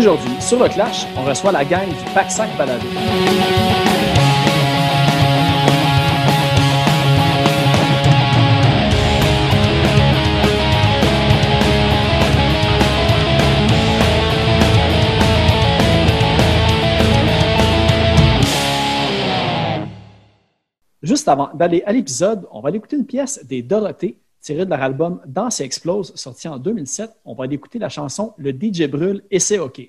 Aujourd'hui, sur le Clash, on reçoit la gang du Pack 5 Balado. Juste avant d'aller à l'épisode, on va aller écouter une pièce des Dorothées tirée de leur album Danse et explose, sorti en 2007. On va aller écouter la chanson Le DJ brûle et c'est OK.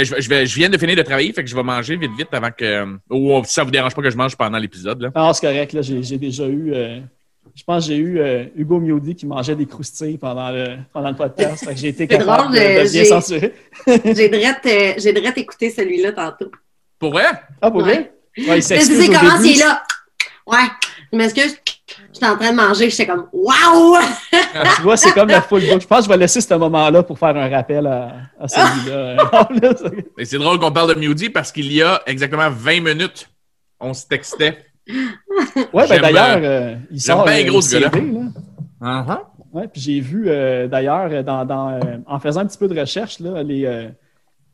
Euh, je, je vais, je viens de finir de travailler, fait que je vais manger vite, vite avant que. Ou si ça vous dérange pas que je mange pendant l'épisode. là. Ah, c'est correct, là, j'ai j'ai déjà eu. euh, je pense que j'ai eu euh, Hugo Miodi qui mangeait des croustilles pendant le, pendant le podcast. Fait que j'ai été C'est capable drôle, de, de euh, bien j'ai- censurer. J'ai direct, euh, écouté celui-là tantôt. Pour vrai? Ah, pour vrai? Ouais. Il s'excuse comment début. c'est là? Ouais, je m'excuse. J'étais en train de manger, j'étais comme Waouh! Tu vois, c'est comme la full book. Je pense que je vais laisser ce moment-là pour faire un rappel à, à celui-là. Et c'est drôle qu'on parle de Mewdy parce qu'il y a exactement 20 minutes, on se textait. ouais, ben d'ailleurs, euh, il j'aime sort bien euh, gros. CD, là. Uh-huh. Ouais, puis j'ai vu euh, d'ailleurs, euh, dans, dans, euh, en faisant un petit peu de recherche, là, les, euh,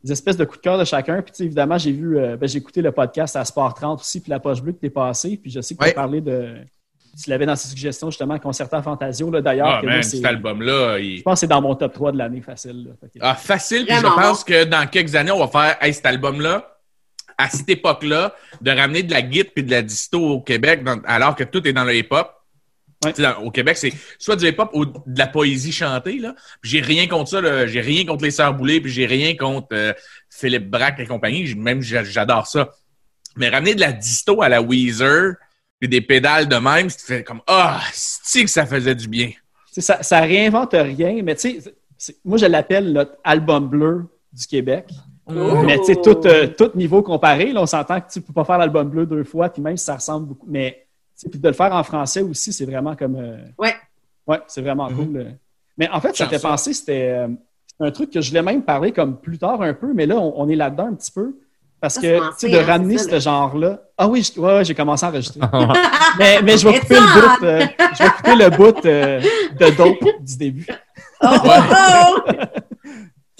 les espèces de coups de cœur de chacun. Puis évidemment, j'ai vu, euh, ben, j'ai écouté le podcast à Sport 30 aussi, puis la poche bleue que t'es passé. Puis je sais que tu Ouais. as parlé de. Tu l'avais dans tes suggestions, justement, Concertant Fantasio, là, d'ailleurs. Ah, cet album-là, il... Je pense que c'est dans mon top 3 de l'année facile. là. Fait que- Ah, facile. Puis je pense que dans quelques années, on va faire hey, cet album-là, à cette époque-là, de ramener de la guitare puis de la disto au Québec, dans- alors que tout est dans le hip-hop. Ouais. Dans- au Québec, c'est soit du hip-hop ou de la poésie chantée. Là. Puis j'ai rien contre ça. J'ai rien contre les Sœurs Boulay, puis j'ai rien contre euh, Philippe Braque et compagnie. Même j'a- j'adore ça. Mais ramener de la disto à la Weezer, puis des pédales de même, tu fais comme Ah, c'est que ça faisait du bien? Ça, ça réinvente rien, mais tu sais, moi je l'appelle notre album bleu du Québec. Oh! Mais tu sais, tout, euh, tout niveau comparé, là, on s'entend que tu peux pas faire l'album bleu deux fois, puis même si ça ressemble beaucoup. Mais puis de le faire en français aussi, c'est vraiment comme. euh, Ouais. Ouais, c'est vraiment Mhm. cool. euh. Mais en fait, ça fait penser, c'était euh, un truc que je voulais même parler comme plus tard un peu, mais là, on, on est là-dedans un petit peu. Parce que, c'est tu sais, de hein, ramener c'est ce là. genre-là. Ah oui, je- ouais, ouais, j'ai commencé à enregistrer. mais, mais je vais couper le bout, euh, je vais couper le bout euh, de dope du début. Oh, oh, oh!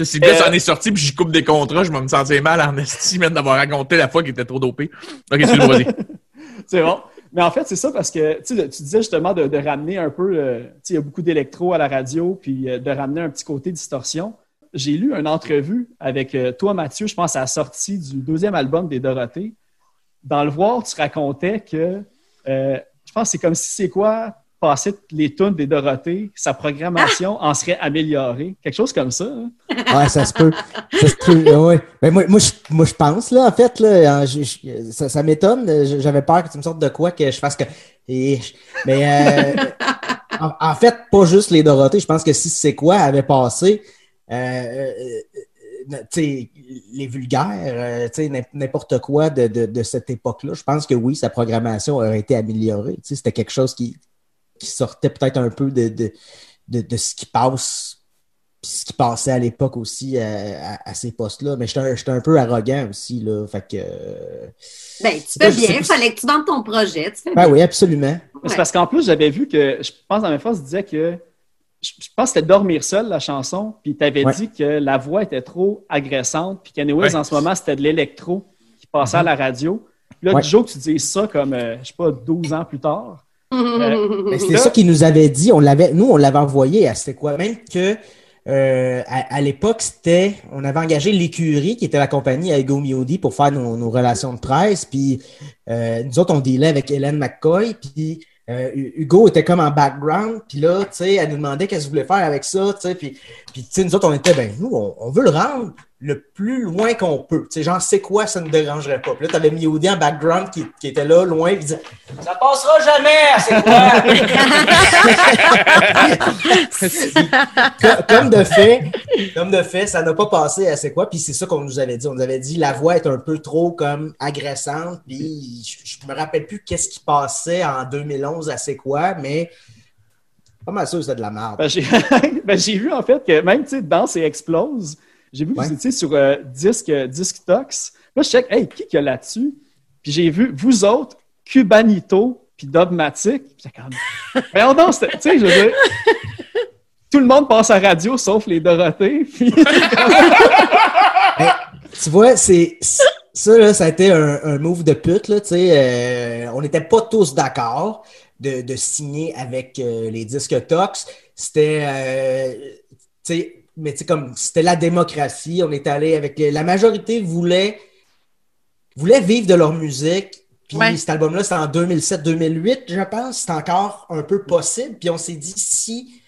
Si le gars Euh, s'en est sorti puis je coupe des contrats, je vais me sentir mal en estime d'avoir raconté la fois qu'il était trop dopé. Ok, tu le C'est bon. Mais en fait, c'est ça parce que tu, sais, tu disais justement de, de ramener un peu, euh, tu sais, il y a beaucoup d'électro à la radio, puis euh, de ramener un petit côté distorsion. J'ai lu une entrevue avec euh, toi, Mathieu, je pense à la sortie du deuxième album des Dorothées. Dans le voir, tu racontais que, euh, je pense que c'est comme si c'est quoi passer les tunes des Dorothées, sa programmation en serait améliorée. Quelque chose comme ça. hein? Ouais, ça se peut. Ça se peut, ouais. Mais moi, moi, je, moi, je pense, là, en fait, là, en- je- je- ça, ça m'étonne. J'avais peur que tu me sortes de quoi que je fasse que. et- mais euh, en, en fait, pas juste les Dorothées. Je pense que si c'est quoi avait passé, euh, euh, euh, les vulgaires, euh, tu sais, n'im- n'importe quoi de, de, de cette époque-là, je pense que oui, sa programmation aurait été améliorée. Tu sais, C'était quelque chose qui, qui sortait peut-être un peu de, de, de, de ce qui passe puis ce qui passait à l'époque aussi à, à ces postes-là. Mais j'étais un, un peu arrogant aussi, là. Fait que. Ben, tu fais bien. Il fallait que tu vendes ton projet. Tu fais Ben bien. oui, absolument. C'est parce qu'en plus, j'avais vu que, je pense dans mes phrases, disait que, je, pense que c'était Dormir seul, la chanson, puis tu avais Ouais. dit que la voix était trop agressante, puis qu'anyways, Ouais. en ce moment, c'était de l'électro qui passait à la radio. Puis là, Ouais. du jour que tu dis ça, comme, euh, je sais pas, 12 ans plus tard, Mais c'était Là- ça qu'il nous avait dit. On l'avait, nous, on l'avait envoyé à c'était quoi? Même que euh, à, à l'époque, c'était. On avait engagé l'écurie, qui était la compagnie à Ego Miodi, pour faire nos, nos relations de presse. Puis euh, nous autres, on dealait avec Hélène McCoy. Puis euh, Hugo était comme en background. Puis là, tu sais, elle nous demandait qu'est-ce qu'elle voulait faire avec ça. Tu sais, puis, puis tu sais, nous autres, on était, ben, nous, on, on veut le rendre le plus loin qu'on peut. Tu sais, genre, c'est quoi, ça ne dérangerait pas? Puis là, t'avais Miodi en background qui, qui était là, loin, puis il disait, ça passera jamais, c'est quoi? Co- comme de fait, comme de fait, ça n'a pas passé à c'est quoi, puis c'est ça qu'on nous avait dit. On nous avait dit la voix est un peu trop comme agressante, puis je, je me rappelle plus qu'est-ce qui passait en 2011 à c'est quoi, mais pas mal sûr que c'était de la merde. ben, j'ai ben, j'ai vu en fait que même, tu sais, Danse et Explose, j'ai vu que Ouais. vous étiez sur euh, Disque, Disque Tox. Là, je check, hey, qui qu'il y a là-dessus? Puis j'ai vu, vous autres, Cubanito, puis Dogmatic. Puis j'étais comme, voyons donc, c'était- tu sais, je veux dire, tout le monde passe à radio sauf les Dorothées. Puis, Tu vois, c'est ça, là, ça a été un, un move de pute, là, tu sais. euh, on n'était pas tous d'accord de, de signer avec euh, les disques Tox. C'était, euh, tu sais, mais tu sais, comme c'était la démocratie. On est allé avec la majorité voulait voulait vivre de leur musique. Puis Ouais. cet album-là, c'était en 2007-2008, je pense. C'est encore un peu possible. Puis on s'est dit, si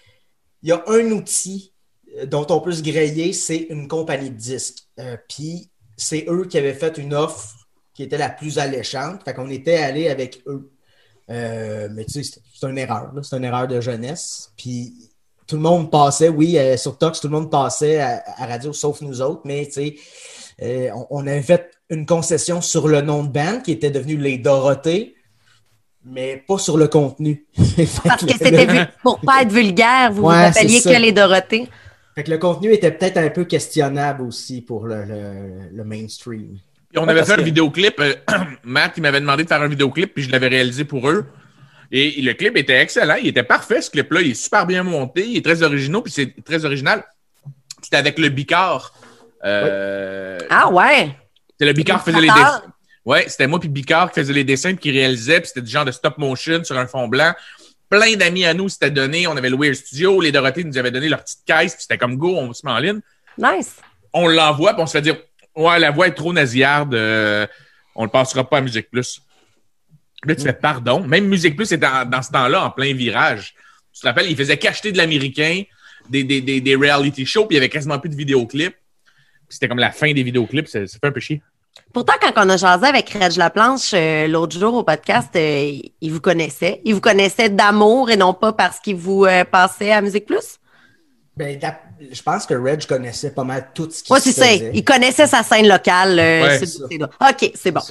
il y a un outil euh, dont on peut se griller, c'est une compagnie de disques. Euh, puis c'est eux qui avaient fait une offre qui était la plus alléchante. Fait qu'on était allé avec eux. Euh, mais tu sais, c'est une erreur. C'est une erreur de jeunesse. Puis tout le monde passait, oui, euh, sur Tox, tout le monde passait à, à radio, sauf nous autres. Mais tu sais, euh, on, on avait fait une concession sur le nom de band qui était devenu Les Dorothées, mais pas sur le contenu. Parce que c'était pour pas être vulgaire, vous Ouais, ça. que les Dorothées. Fait que le contenu était peut-être un peu questionnable aussi pour le, le- le mainstream. On avait fait un vidéoclip. euh, Matt, il m'avait demandé de faire un vidéoclip, puis je l'avais réalisé pour eux. Et le clip était excellent. Il était parfait, ce clip-là. Il est super bien monté. Il est très original, puis c'est très original. C'était avec le Bicard. Euh, Ah ouais! C'était le Bicard qui faisait les dessins. Ouais, c'était moi puis Bicard qui faisait les dessins puis qui réalisait, puis c'était du genre de stop motion sur un fond blanc. Plein d'amis à nous s'étaient donné. On avait loué un studio. Les Dorothées nous avaient donné leur petite caisse, puis c'était comme go, on se met en ligne. Nice! On l'envoie, puis on se fait dire Ouais, la voix est trop nasillarde, euh, on le passera pas à Musique Plus. Là, tu fais pardon. Même Musique Plus était en- dans ce temps-là en plein virage. Tu te rappelles, il faisait qu'acheter de l'américain, des, des, des, des reality shows, puis il y avait quasiment plus de vidéoclips. C'était comme la fin des vidéoclips, ça, ça fait un peu chier. Pourtant, quand on a jasé avec Reg Laplanche euh, l'autre jour au podcast, euh, il vous connaissait. Il vous connaissait d'amour et non pas parce qu'il vous euh, passait à Musique Plus? Ben, je pense que Reg connaissait pas mal tout ce qui Moi, se c'est ça. faisait. Il connaissait sa scène locale. euh, Ouais, c'est. OK, c'est bon.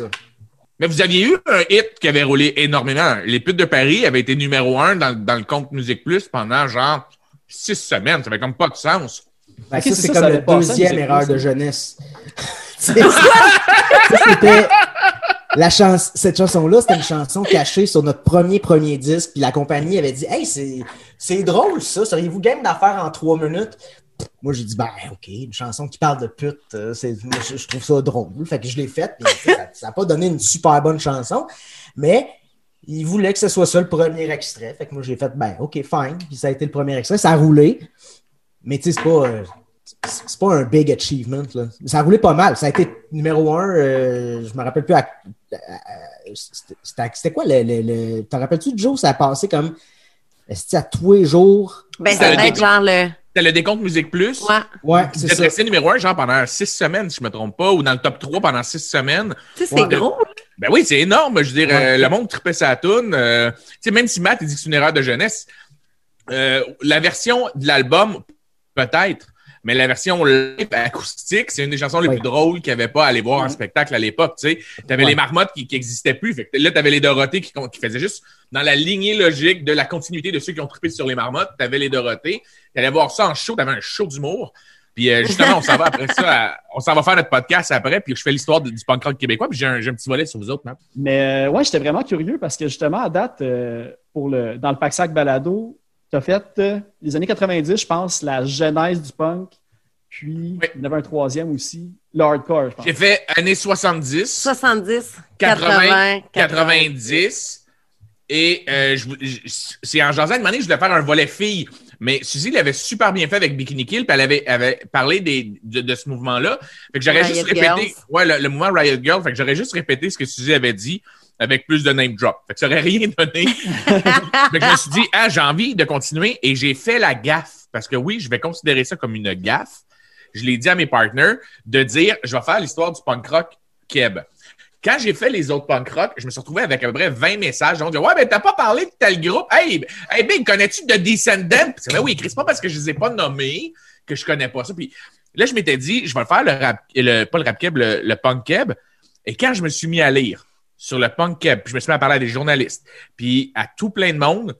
Mais vous aviez eu un hit qui avait roulé énormément. Les putes de Paris avaient été numéro un dans, dans le compte Musique Plus pendant genre six semaines. Ça avait comme pas de sens. Ben, ça, c'est c'est ça, comme ça la avait deuxième erreur de jeunesse. C'est- ça, c'était la chance, cette chanson-là, c'était une chanson cachée sur notre premier premier disque. Puis la compagnie avait dit Hey, c'est, c'est drôle ça, seriez-vous game d'en faire en trois minutes? Moi, j'ai dit, ben, OK, une chanson qui parle de pute, euh, je, trouve ça drôle. Fait que je l'ai faite, ça n'a pas donné une super bonne chanson, mais il voulait que ce soit ça le premier extrait. Fait que moi, j'ai fait, ben, OK, fine. Puis ça a été le premier extrait. Ça a roulé, mais tu sais, c'est pas, euh, c'est pas un big achievement. Là. Ça a roulé pas mal. Ça a été numéro un, euh, je me rappelle plus. à- c'était- quoi le- T'en rappelles-tu, Joe? Ça a passé comme. Est-ce à tous les jours? Ben, Ça va être genre le. C'était le décompte Musique Plus? Ouais. Ouais, c'est ça. resté numéro un, genre pendant six semaines, si je me trompe pas, ou dans le top 3 pendant six semaines. Tu sais, c'est Ouais. gros. Ben oui, c'est énorme. Je veux dire, Ouais. euh, le monde tripait sa toune. Euh, tu sais, même si Matt il dit que c'est une erreur de jeunesse, euh, la version de l'album, peut-être, mais la version live acoustique, c'est une des chansons les Ouais. plus drôles qu'il n'y avait pas à aller voir en spectacle à l'époque. Tu Ouais. les marmottes qui n'existaient plus. Fait que là, t'avais les Dorothées qui, qui faisaient juste dans la lignée logique de la continuité de ceux qui ont trippé sur les marmottes. T'avais les Dorothées. T'allais voir ça en show. T'avais un show d'humour. Puis euh, justement, on s'en va après ça. à- on s'en va faire notre podcast après. Puis je fais l'histoire du punk rock québécois. Puis j'ai un, petit volet sur vous autres. Mais euh, ouais, j'étais vraiment curieux parce que justement, à date, euh, pour le, dans le Pack-Sac Balado, tu as fait euh, les années 90, je pense, la genèse du punk. Puis, Oui. il y en avait un troisième aussi, le hardcore, je pense. J'ai fait années 70, 70, 80, 80, 90. Et euh, je, je- c'est en jasant de manière, je voulais faire un volet fille. Mais Suzy l'avait super bien fait avec Bikini Kill, puis elle avait, avait parlé des, de, de ce mouvement-là. Fait que j'aurais Riot juste répété. Girls. Ouais, le, le mouvement Riot Girl. Fait que j'aurais juste répété ce que Suzy avait dit avec plus de name drop. Fait que ça aurait rien donné. fait que je me suis dit, ah, j'ai envie de continuer et j'ai fait la gaffe. Parce que oui, je vais considérer ça comme une gaffe. Je l'ai dit à mes partners de dire, je vais faire l'histoire du punk rock Keb. Quand j'ai fait les autres punk rock, je me suis retrouvé avec à peu près 20 messages. On dit Ouais, ben t'as pas parlé de tel groupe. Hey, hey Big, connais-tu The Descendants? Puis ben oui, Chris, pas parce que je les ai pas nommés que je connais pas ça. Puis là, je m'étais dit, je vais faire le rap, le, pas le rap keb, le punk keb. Et quand je me suis mis à lire sur le punk keb, puis je me suis mis à parler à des journalistes, puis à tout plein de monde,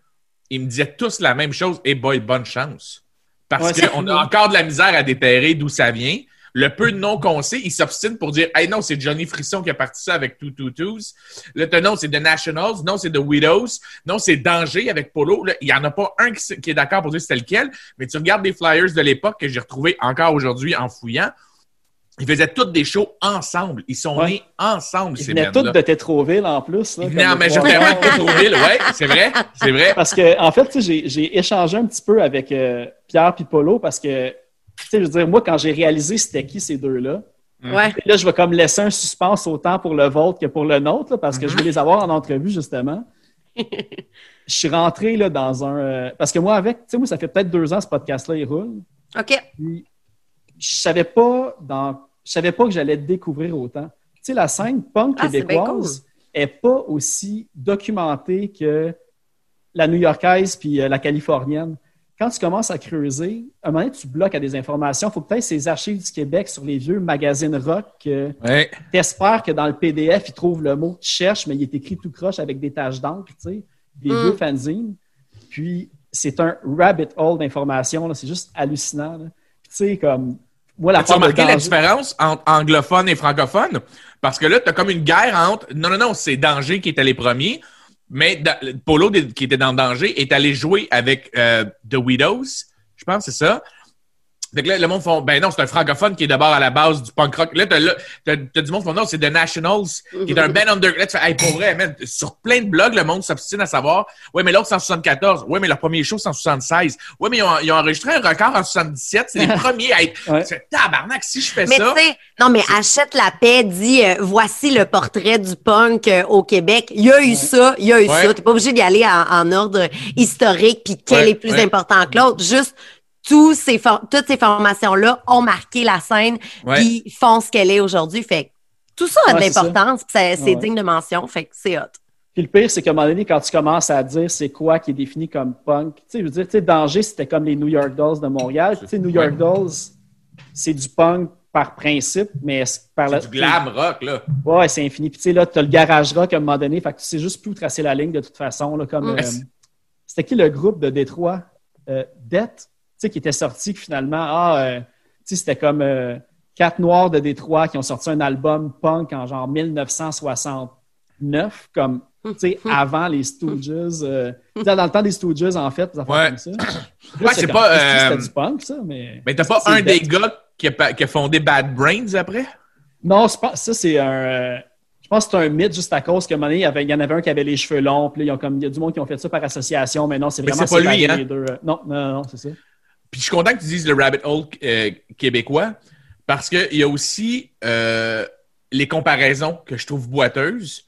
ils me disaient tous la même chose. Et boy, bonne chance. Parce Ouais, qu'on a encore de la misère à déterrer d'où ça vient. Le peu de noms qu'on sait, ils s'obstinent pour dire Hey, non, c'est Johnny Frisson qui a parti ça avec Two Two Twos. T'as non, c'est The Nationals. Non, c'est The Widows. Non, c'est Danger avec Polo. Là, il n'y en a pas un qui, est d'accord pour dire c'était lequel. Mais tu regardes les flyers de l'époque que j'ai retrouvés encore aujourd'hui en fouillant. Ils faisaient tous des shows ensemble. Ils sont Ouais. nés ensemble, Ils ces venaient tous de Tétroville en plus. là, Ils venaient en majoritairement de Tétroville. Ouais, c'est vrai. C'est vrai. Parce que, en fait, tu sais, j'ai j'ai échangé un petit peu avec euh, Pierre Pipolo parce que, tu sais, je veux dire, moi, quand j'ai réalisé c'était qui ces deux-là, Ouais. là, je vais comme laisser un suspense autant pour le vôtre que pour le nôtre, là, parce que je vais les avoir en entrevue, justement. je suis rentré là, dans un. euh, parce que moi, avec, tu sais, moi, ça fait peut-être deux ans ce podcast-là, il roule. OK. Puis, je savais pas dans. Je savais pas que j'allais découvrir autant. Tu sais, la scène punk Ah, québécoise est pas aussi documentée que la new-yorkaise puis euh, la californienne. Quand tu commences à creuser, à un moment donné, tu bloques à des informations. Il faut peut-être ces archives du Québec sur les vieux magazines rock que Ouais. t'espères que dans le PDF, ils trouvent le mot que tu cherches, mais il est écrit tout croche avec des taches d'encre, tu sais, des Mm. vieux fanzines. Puis, c'est un rabbit hole d'informations, c'est juste hallucinant. là. Puis, tu sais, comme, moi, la As-tu de remarqué la différence entre anglophone et francophone? Parce que là, tu as comme une guerre entre. Non, non, non, c'est Danger qui était les premiers, mais da- Polo, qui était dans Danger, est allé jouer avec euh, The Widows, je pense, c'est ça. Fait que là, le monde font, ben non, c'est un francophone qui est d'abord à la base du punk rock. Là, t'as, là, t'as, t'as du monde qui font, non, c'est The Nationals, qui est un band under. Là, tu fais, hey, pour vrai, man, sur plein de blogs, le monde s'obstine à savoir, ouais, mais l'autre, c'est en 74. Ouais, mais leur premier show, c'est en 76. Ouais, mais ils ont, ils ont enregistré un record en 77. C'est les premiers à être, Ouais. c'est tabarnak, si je fais Mais ça. tu sais, non, mais achète la paix, dit euh, voici le portrait du punk euh, au Québec. Il y a eu ça, il y a eu Ouais. ça. T'es pas obligé d'y aller en, en ordre historique, puis quel Ouais, est plus ouais. important que l'autre. Juste tous ces toutes ces formations-là ont marqué la scène, Ouais. puis font ce qu'elle est aujourd'hui. Fait que tout ça a de Ouais, l'importance, c'est Ouais. digne de mention. Fait que c'est hot. Puis le pire, c'est qu'à un moment donné, quand tu commences à dire c'est quoi qui est défini comme punk, tu sais, je veux dire, tu sais, Danger, c'était comme les New York Dolls de Montréal. Tu sais, New York Ouais. Dolls, c'est du punk par principe, mais c'est par la. C'est du glam rock, là. Ouais, c'est infini. Puis tu sais, là, tu as le garage rock à un moment donné, fait que tu sais juste plus où tracer la ligne de toute façon. Là, comme, Mm. euh, c'était qui le groupe de Détroit? Euh, Death, sais, qui était sorti, que finalement, ah, euh, tu sais, c'était comme euh, quatre noirs de Détroit qui ont sorti un album punk en genre 1969, comme, tu sais, avant les Stooges. euh, dans le temps des Stooges, en fait, des Ouais. comme ça. Ouais, c'est pas, euh, C'était du punk, ça, mais. Mais t'as pas un des gars qui a, qui a fondé Bad Brains après? Non, pas- ça, c'est un. euh, je pense que c'est un mythe juste à cause qu'à un moment donné, il y, avait, il y en avait un qui avait les cheveux longs, puis là, ils ont comme, il y a du monde qui ont fait ça par association, mais non, c'est vraiment pas lui, hein? les deux. euh, Non, non, non, c'est ça. Puis je suis content que tu dises le rabbit hole euh, québécois parce qu'il y a aussi euh, les comparaisons que je trouve boiteuses.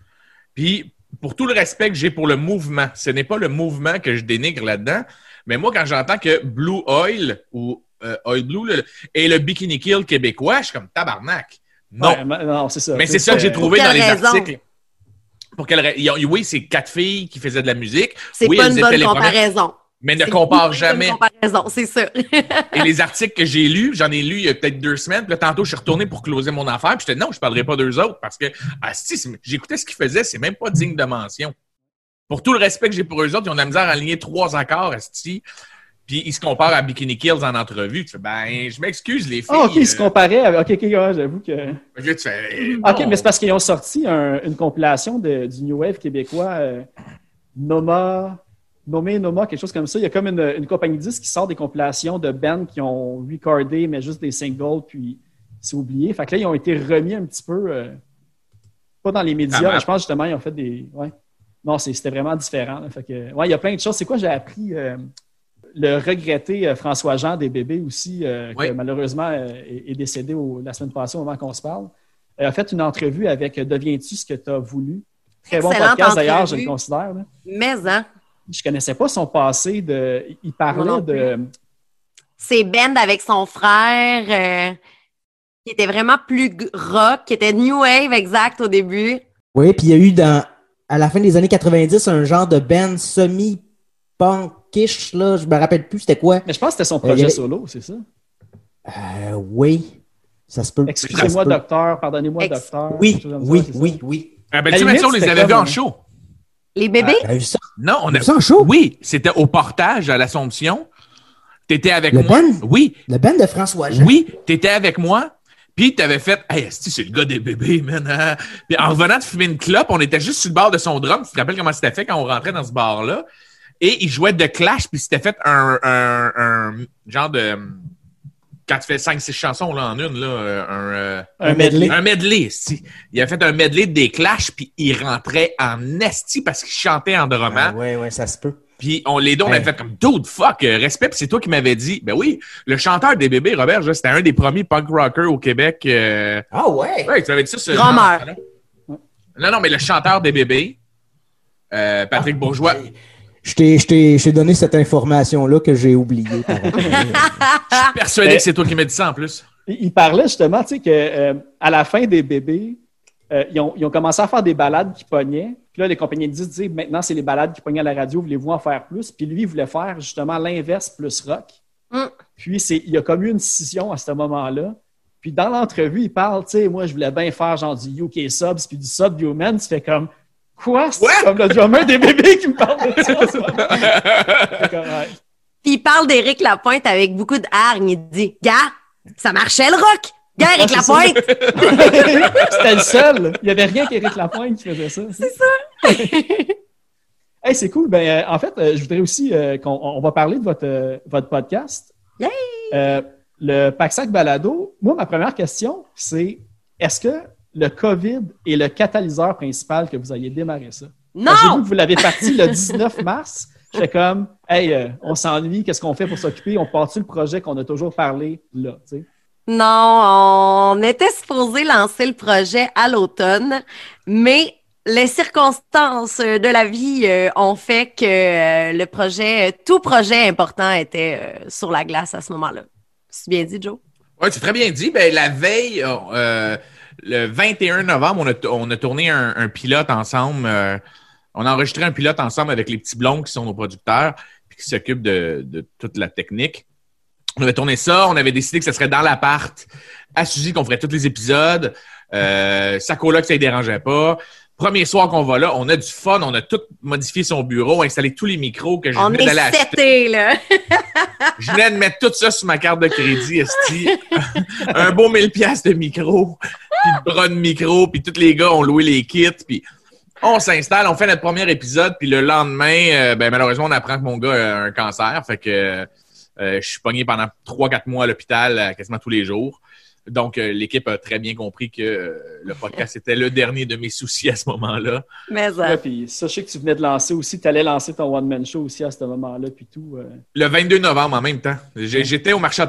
Puis pour tout le respect que j'ai pour le mouvement, ce n'est pas le mouvement que je dénigre là-dedans, mais moi quand j'entends que Blue Oil ou euh, Oil Blue le- est le Bikini Kill québécois, je suis comme tabarnak. Non. Ouais, non, c'est ça. Mais c'est ça que j'ai trouvé dans les raison? articles. Pour quelle Oui, c'est quatre filles qui faisaient de la musique. C'est Oui, pas elles une bonne premières, comparaison. Mais ne compare jamais. comparaison, c'est ça. Et les articles que j'ai lus, j'en ai lu il y a peut-être deux semaines. Puis là, tantôt, je suis retourné pour closer mon affaire. Puis j'étais non, je parlerai pas d'eux autres parce que asti, c'est- j'écoutais ce qu'ils faisaient, c'est même pas digne de mention. Pour tout le respect que j'ai pour eux autres, ils ont de la misère à aligner trois accords, asti. Puis ils se comparent à Bikini Kills en entrevue. Tu fais, ben, je m'excuse, les filles. Ah, ok, ils se euh, comparaient avec. Ok, ok, ouais, j'avoue que. là, tu fais, euh, Ok, mais c'est parce qu'ils ont sorti un- une compilation de- du New Wave québécois, euh, Noma, nommé Noma, quelque chose comme ça. Il y a comme une, une compagnie de disques qui sort des compilations de bands qui ont recordé, mais juste des singles, puis c'est oublié. Fait que là, ils ont été remis un petit peu, euh, pas dans les médias, Ah, mais je pense justement, ils ont fait des. Ouais. Non, c'était vraiment différent. là. Fait que, ouais, il y a plein de choses. C'est quoi, j'ai appris euh, le regretté euh, François Jean des bébés aussi, euh, Oui. qui malheureusement euh, est, est décédé au- la semaine passée au moment qu'on se parle. Elle a fait une entrevue avec Deviens-tu ce que tu as voulu? Très bon podcast d'ailleurs, je le considère. là. Mais, hein, Je connaissais pas son passé. De, il parlait non de. c'est Ben avec son frère, euh, qui était vraiment plus rock, qui était New Wave exact au début. Oui, puis il y a eu dans, à la fin des années 90 un genre de band semi-punkish, là, je me rappelle plus c'était quoi. Mais je pense que c'était son y projet avait- solo, c'est ça? Euh, oui, ça se peut. Excusez-moi, docteur, pardonnez-moi, Ex- docteur. Oui, ça, oui, oui, oui. Ah, ben, tu sais, on les avait vus en show. Les bébés? Vu ça? Non, on a vu ça en show? Oui, c'était au portage à l'Assomption. T'étais avec Le moi. band? Oui, Le band de François Jean. oui, t'étais avec moi. Puis t'avais fait, hey, c'est le gars des bébés, man. hein. Puis en revenant de fumer une clope, on était juste sur le bord de son drum. Tu te rappelles comment c'était fait quand on rentrait dans ce bar-là? Et il jouait de Clash, puis c'était fait un, un, un genre de. Quand tu fais 5-6 chansons là, en une, là, euh, un. euh, Un medley. un medley, esti. Il a fait un medley des Clash, puis il rentrait en esti parce qu'il chantait en drumant. Ah, ouais, ouais, ça se peut. Puis on, les deux, on Hey. avait fait comme dude, fuck, euh, respect. Puis c'est toi qui m'avais dit, ben oui, le chanteur des bébés, Robert, c'était un des premiers punk rockers au Québec. euh, Ah ouais? Ouais, tu avais dit ça. ce- Drummer. Non, non, mais le chanteur des bébés, euh, Patrick Bourgeois. Je t'ai- je t'ai je t'ai donné cette information-là que j'ai oubliée. Je suis persuadé Mais- que c'est toi qui m'as dit ça en plus. Il il parlait justement, tu sais, que euh, à la fin des bébés, euh, ils, ont, ils ont commencé à faire des balades qui pognaient. Puis là, les compagnies de disques disaient maintenant, c'est les balades qui pognaient à la radio, voulez-vous en faire plus? Puis lui, il voulait faire justement l'inverse plus rock. Mm. Puis c'est, il y a comme eu une scission à ce moment-là. Puis dans l'entrevue, il parle, tu sais, moi, je voulais bien faire genre du UK Subs puis du Subhuman. Tu fais comme, quoi? C'est comme le drummer des bébés qui me parle de ça. en ce moment. Fait comme, ouais. Puis il parle d'Éric Lapointe avec beaucoup de hargne. Il dit, gars, ça marchait le rock! Gars, Éric c'est ça. Lapointe! C'était le seul. Il n'y avait rien qu'Éric Lapointe qui faisait ça. C'est ça. hey, c'est cool. Ben, euh, en fait, euh, je voudrais aussi euh, qu'on on va parler de votre, euh, votre podcast. Yay! Euh, le Paxac Balado, moi, ma première question, c'est est-ce que le COVID est le catalyseur principal que vous ayez démarré ça? Que J'ai vu Non! que vous l'avez parti le 19 mars. J'étais comme, hey, euh, on s'ennuie, qu'est-ce qu'on fait pour s'occuper? On part-tu le projet qu'on a toujours parlé là? Non, on était supposé lancer le projet à l'automne, mais les circonstances de la vie euh, ont fait que euh, le projet, tout projet important était euh, sur la glace à ce moment-là. C'est bien dit, Joe? Oui, c'est très bien dit. Ben, la veille, euh, le 21 novembre, on a, on a tourné un, un pilote ensemble. euh, on a enregistré un pilote ensemble avec les petits blonds qui sont nos producteurs puis qui s'occupent de, de toute la technique. On avait tourné ça. On avait décidé que ce serait dans l'appart à Suzy qu'on ferait tous les épisodes. Euh, sa coloc, ça ne dérangeait pas. Premier soir qu'on va là, on a du fun. On a tout modifié son bureau, installé tous les micros que je On venais d'aller acheter. là. Je venais de mettre tout ça sur ma carte de crédit, esti. un beau 1000 pièces de micro, puis de bras de micro, puis tous les gars ont loué les kits, puis on s'installe, on fait notre premier épisode, puis le lendemain, euh, ben malheureusement, on apprend que mon gars a un cancer, fait que euh, je suis pogné pendant 3-4 mois à l'hôpital euh, quasiment tous les jours. Donc, euh, l'équipe a très bien compris que euh, le podcast était le dernier de mes soucis à ce moment-là. Mais Ouais, euh, puis ça, je sais que tu venais de lancer aussi, tu allais lancer ton one-man show aussi à ce moment-là, puis tout. euh. Le 22 novembre en même temps. J'ai- J'étais au marché à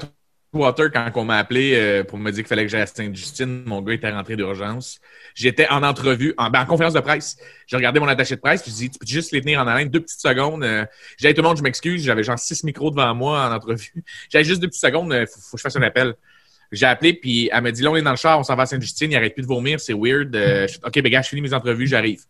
Water quand on m'a appelé euh, pour me dire qu'il fallait que j'aille à Sainte-Justine. Mon gars était rentré d'urgence. J'étais en entrevue, en, ben, en conférence de presse. J'ai regardé mon attaché de presse, puis j'ai dit, tu peux juste les tenir en haleine deux petites secondes. Euh, j'ai dit, tout le monde, je m'excuse, j'avais genre six micros devant moi en entrevue. J'avais juste deux petites secondes, euh, faut, faut que je fasse un appel. J'ai appelé, puis elle m'a dit, là, on est dans le char, on s'en va à Sainte-Justine, il arrête plus de vomir, c'est weird. Euh, je- OK, ben gars, je finis mes entrevues, j'arrive.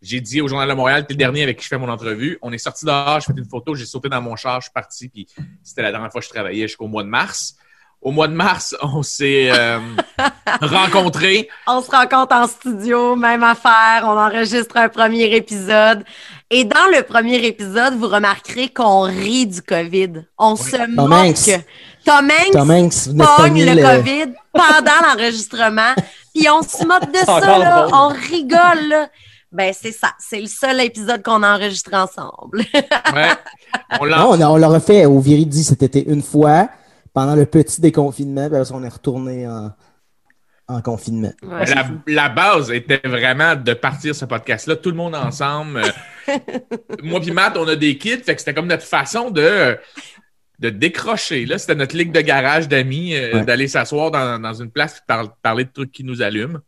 J'ai dit au Journal de Montréal, t'es le dernier avec qui je fais mon entrevue. On est sorti dehors, je fait une photo, j'ai sauté dans mon char, je suis parti, puis c'était la dernière fois que je travaillais jusqu'au mois de mars. Au mois de mars, on s'est euh, rencontrés. on se rencontre en studio, même affaire, on enregistre un premier épisode. Et dans le premier épisode, vous remarquerez qu'on rit du COVID. On se Tom moque. Hanks. Tom Hanks Tom Hanks pogne le, le- COVID pendant l'enregistrement, puis on se moque de ça, là. on rigole. Là. Ben, c'est ça. C'est le seul épisode qu'on a enregistré ensemble. Ouais. On l'a Non, on, a- on l'a refait au Viridi cet été une fois pendant le petit déconfinement, puis après ça, on est retourné en, en confinement. Ouais. la, la base était vraiment de partir ce podcast-là, tout le monde ensemble. Moi puis Matt, on a des kits, fait que c'était comme notre façon de, de décrocher. Là, c'était notre ligue de garage d'amis, euh, Ouais. d'aller s'asseoir dans, dans une place et par- parler de trucs qui nous allument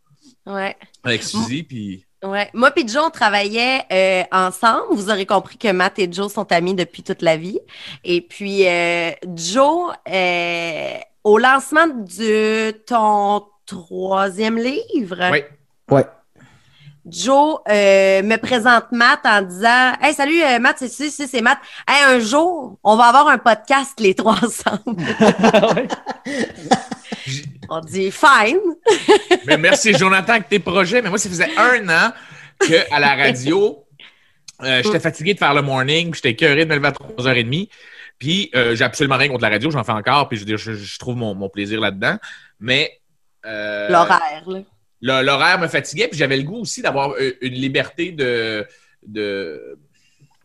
Ouais. avec Suzy. Puis Ouais. Moi et Joe, on travaillait euh, ensemble. Vous aurez compris que Matt et Joe sont amis depuis toute la vie. Et puis, euh, Joe, euh, au lancement de ton troisième livre, ouais. Ouais. Joe euh, me présente Matt en disant Hey, salut euh, Matt, c'est c'est c'est c'est Matt. Hey, un jour, on va avoir un podcast les trois ensemble. Ouais. on dit fine. Mais merci Jonathan avec tes projets. Mais moi, ça faisait un an que à la radio, euh, j'étais fatigué de faire le morning, puis j'étais écœuré de me lever à 3h30. Puis euh, j'ai absolument rien contre la radio, j'en fais encore, puis je, veux dire, je, je trouve mon, mon plaisir là-dedans. Mais euh, L'horaire, là. L'horaire me fatiguait, puis j'avais le goût aussi d'avoir euh, une liberté de, de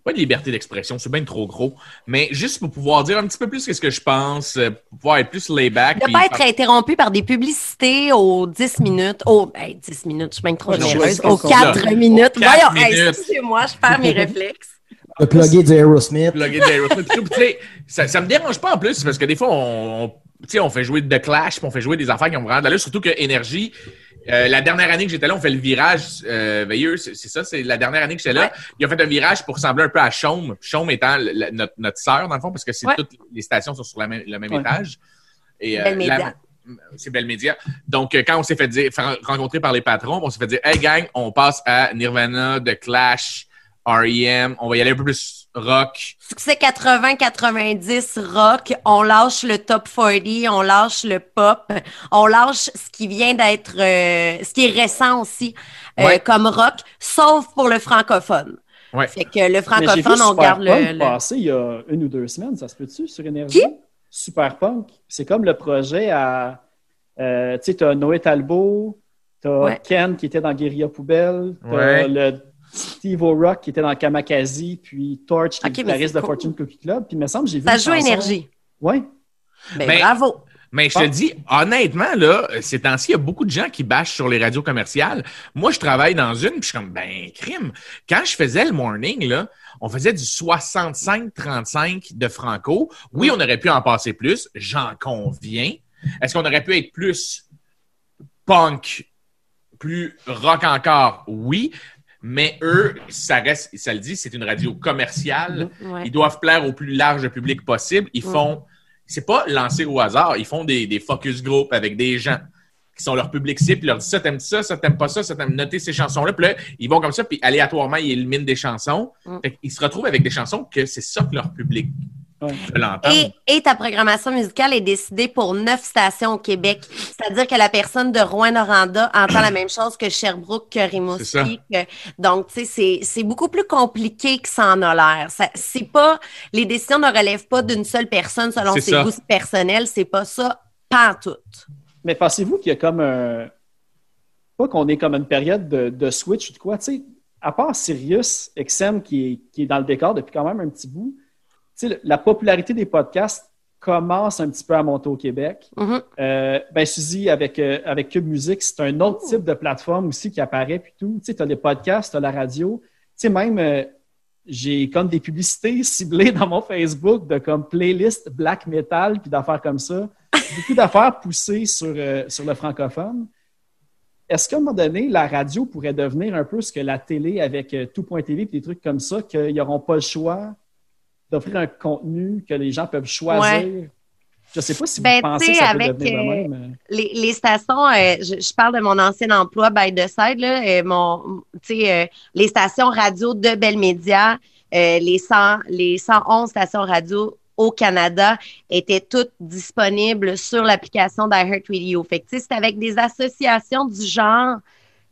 pas de liberté d'expression, c'est bien trop gros, mais juste pour pouvoir dire un petit peu plus ce que je pense, euh, pour pouvoir être plus lay-back. De puis pas être interrompu par des publicités aux 10 minutes. Aux hey, 10 minutes, je suis bien trop généreuse. Aux c'est 4 ça. minutes. Aux Voyons, hey, excusez-moi, je perds mes réflexes. Le plugger du Aerosmith. plugger de Aerosmith. Ça, ça me dérange pas en plus parce que des fois, on, on- tu sais, on fait jouer de Clash, puis on fait jouer des affaires qui ont vraiment de. Surtout que Énergie, euh, la dernière année que j'étais là, on fait le virage euh, veilleux. C'est ça, c'est la dernière année que j'étais là. Ouais. Ils ont fait un virage pour ressembler un peu à Chaume. Chaume étant la- notre, notre sœur, dans le fond, parce que c'est Ouais. toutes les stations sont sur la même- le même Ouais. étage. Et, la- c'est Belle Média. Donc, euh, quand on s'est fait dire, rencontrer par les patrons, on s'est fait dire, hey gang, on passe à Nirvana, The Clash, R.E.M., on va y aller un peu plus rock. Succès 80-90 rock, on lâche le top 40, on lâche le pop, on lâche ce qui vient d'être, euh, ce qui est récent aussi euh, Ouais. comme rock, sauf pour le francophone. Ouais. Fait que le francophone, on Super garde Punk le, le- passer il y a une ou deux semaines, ça se peut-tu, sur Énergie? Qui? Super Punk. C'est comme le projet à... euh, tu sais, t'as Noé Talbot, t'as Ouais. Ken qui était dans Guérilla Poubelle, t'as Ouais. le Steve O'Rock qui était dans Kamakazi, puis Torch qui est guitariste de cool. Fortune Cookie Club. Puis il me semble, j'ai vu Ça joue énergie. Ouais. Ben, Ben, bravo. Mais je te dis, honnêtement, là, ces temps-ci, il y a beaucoup de gens qui bâchent sur les radios commerciales. Moi, je travaille dans une, puis je suis comme, ben, crime. Quand je faisais le morning, là, on faisait du 65-35 de Franco. Oui, on aurait pu en passer plus, j'en conviens. Est-ce qu'on aurait pu être plus punk, plus rock encore? Oui. Mais eux, ça reste, ça le dit, c'est une radio commerciale. Ouais. Ils doivent plaire au plus large public possible. Ils font, c'est pas lancé au hasard. Ils font des, des focus group avec des gens qui sont leur public cible. Ils leur disent ça, t'aimes ça, ça, t'aimes pas ça, ça, t'aimes noter ces chansons-là. Puis là, ils vont comme ça, puis aléatoirement, ils éliminent des chansons. Mm. Fait qu'ils se retrouvent avec des chansons que c'est ça que leur public Ouais. Et, et ta programmation musicale est décidée pour neuf stations au Québec. C'est-à-dire que la personne de Rouen-Noranda entend la même chose que Sherbrooke, que Rimouski. que- donc, tu sais, c'est- c'est beaucoup plus compliqué que ça en a l'air. C'est pas, les décisions ne relèvent pas d'une seule personne selon ses ça. goûts personnels. C'est pas ça, pas en tout. Mais pensez-vous qu'il y a comme un. Pas qu'on est comme une période de, de switch ou de quoi, tu sais, à part Sirius XM qui est, qui est dans le décor depuis quand même un petit bout, la popularité des podcasts commence un petit peu à monter au Québec. Mhm. Euh, ben, Suzy, avec, euh, avec Cube Music, c'est un autre type de plateforme aussi qui apparaît, puis tout. Tu sais, as les podcasts, tu as la radio. Tu sais, même, euh, j'ai comme des publicités ciblées dans mon Facebook de comme playlist black metal, puis d'affaires comme ça. Beaucoup d'affaires poussées sur, sur le francophone. Est-ce qu'à un moment donné, la radio pourrait devenir un peu ce que la télé avec tout.tv et des trucs comme ça, qu'ils n'auront pas le choix d'offrir un contenu que les gens peuvent choisir? Je ne sais pas si Ben, vous pensez tu que ça peut devenir de euh, même. les, les stations, euh, je, je parle de mon ancien emploi by the side, là, euh, mon, euh, les stations radio de Bell Media, euh, les, 100, les 111 stations radio au Canada étaient toutes disponibles sur l'application d'iHeartRadio. Fait c'est avec des associations du genre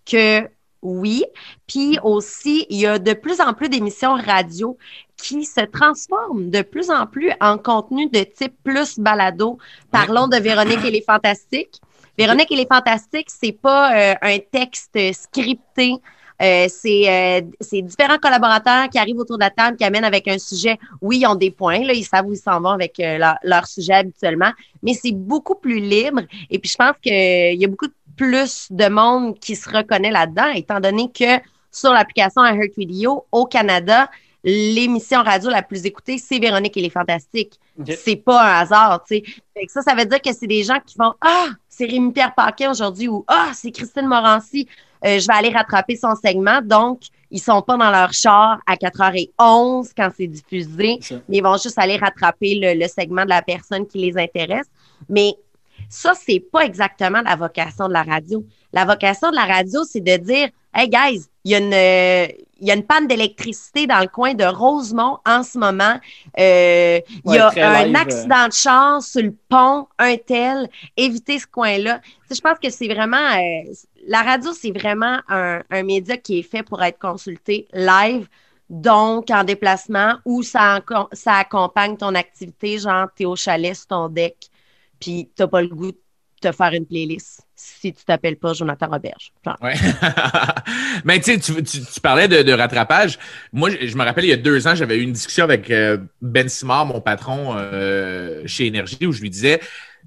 que oui. Puis aussi, il y a de plus en plus d'émissions radio qui se transforment de plus en plus en contenu de type plus balado. Parlons de Véronique et les Fantastiques. Véronique et les Fantastiques, c'est pas euh, un texte scripté. Euh, c'est euh, c'est différents collaborateurs qui arrivent autour de la table, qui amènent avec un sujet. Oui, ils ont des points, là, ils savent où ils s'en vont avec euh, leur, leur sujet habituellement, mais c'est beaucoup plus libre. Et puis, je pense qu'il y a beaucoup plus de monde qui se reconnaît là-dedans, étant donné que sur l'application iHeartRadio au Canada, l'émission radio la plus écoutée, c'est Véronique et les Fantastiques. Ok. C'est pas un hasard, tu sais. Ça, ça veut dire que c'est des gens qui font Ah, c'est Rémi-Pierre Paquet aujourd'hui ou Ah, c'est Christine Morancy. Euh, je vais aller rattraper son segment. Donc, ils sont pas dans leur char à 4h11 quand c'est diffusé, mais ils vont juste aller rattraper le, le segment de la personne qui les intéresse. Mais ça, c'est pas exactement la vocation de la radio. La vocation de la radio, c'est de dire Hey guys, il y a une, il y a une panne d'électricité dans le coin de Rosemont en ce moment. Euh, il y a un live, euh. accident de char sur le pont, un tel. Évitez ce coin-là. Tu sais, je pense que c'est vraiment. euh, la radio, c'est vraiment un, un média qui est fait pour être consulté live. Donc, en déplacement, ou ça, ça accompagne ton activité, genre, t'es au chalet sur ton deck, puis t'as pas le goût de te faire une playlist si tu t'appelles pas Jonathan Roberge. Ouais. Mais tu tu, tu- parlais de, rattrapage. Moi, je, me rappelle, il y a deux ans, j'avais eu une discussion avec euh, Ben Simard, mon patron euh, chez Énergie, où je lui disais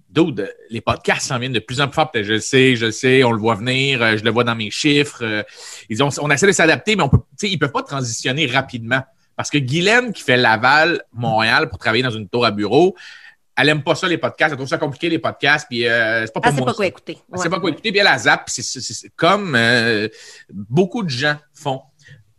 Dude, les podcasts s'en viennent de plus en plus fort. Je sais, je sais, on le voit venir, euh, je le vois dans mes chiffres. ils ont, on essaie de s'adapter, mais ils peuvent pas transitionner rapidement. Parce que Guylaine, qui fait Laval, Montréal, pour travailler dans une tour à bureau, elle aime pas ça, les podcasts. Elle trouve ça compliqué, les podcasts. Puis, euh, c'est pas pour c'est moi, pas quoi écouter. Elle sait pas quoi écouter, puis elle a zap. puis c'est- c'est c'est comme euh, beaucoup de gens font.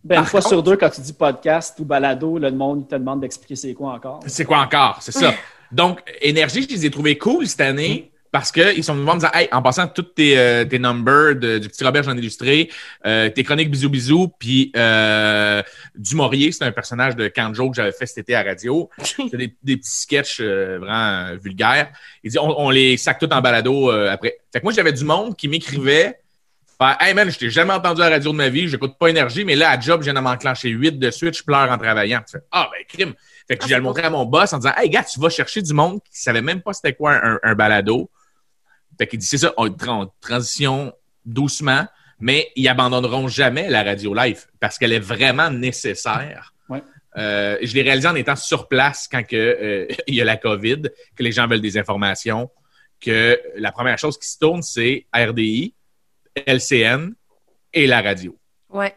Ben, une fois contre- sur deux, quand tu dis podcast ou balado, le monde il te demande d'expliquer c'est quoi encore. C'est quoi encore? C'est ça. Donc, Énergie, je les ai trouvés cool cette année parce qu'ils sont venus me dire Hey, en passant toutes tes, euh, tes numbers de- du petit Robert Jean illustré, euh, tes chroniques bisous bisous, puis euh, du Maurier, c'est un personnage de Canjo que j'avais fait cet été à radio. C'est des, des petits sketchs euh, vraiment vulgaires. Il dit on, on les sac tout en balado après. Fait que moi, j'avais du monde qui m'écrivait Hey man, je t'ai jamais entendu à la radio de ma vie, j'écoute pas énergie, mais là, à job, je viens de m'enclencher 8 de suite, je pleure en travaillant. Tu fais, ah, ben, crime. Fait que Ah, j'ai le montré à mon boss en disant, hey, gars, tu vas chercher du monde qui savait même pas c'était quoi un, un balado. Fait qu'il dit, c'est ça, on, on transition doucement, mais ils abandonneront jamais la radio live parce qu'elle est vraiment nécessaire. Ouais. Euh, je l'ai réalisé en étant sur place quand que, euh, il y a la COVID, que les gens veulent des informations, que la première chose qui se tourne, c'est RDI, LCN et la radio. Ouais.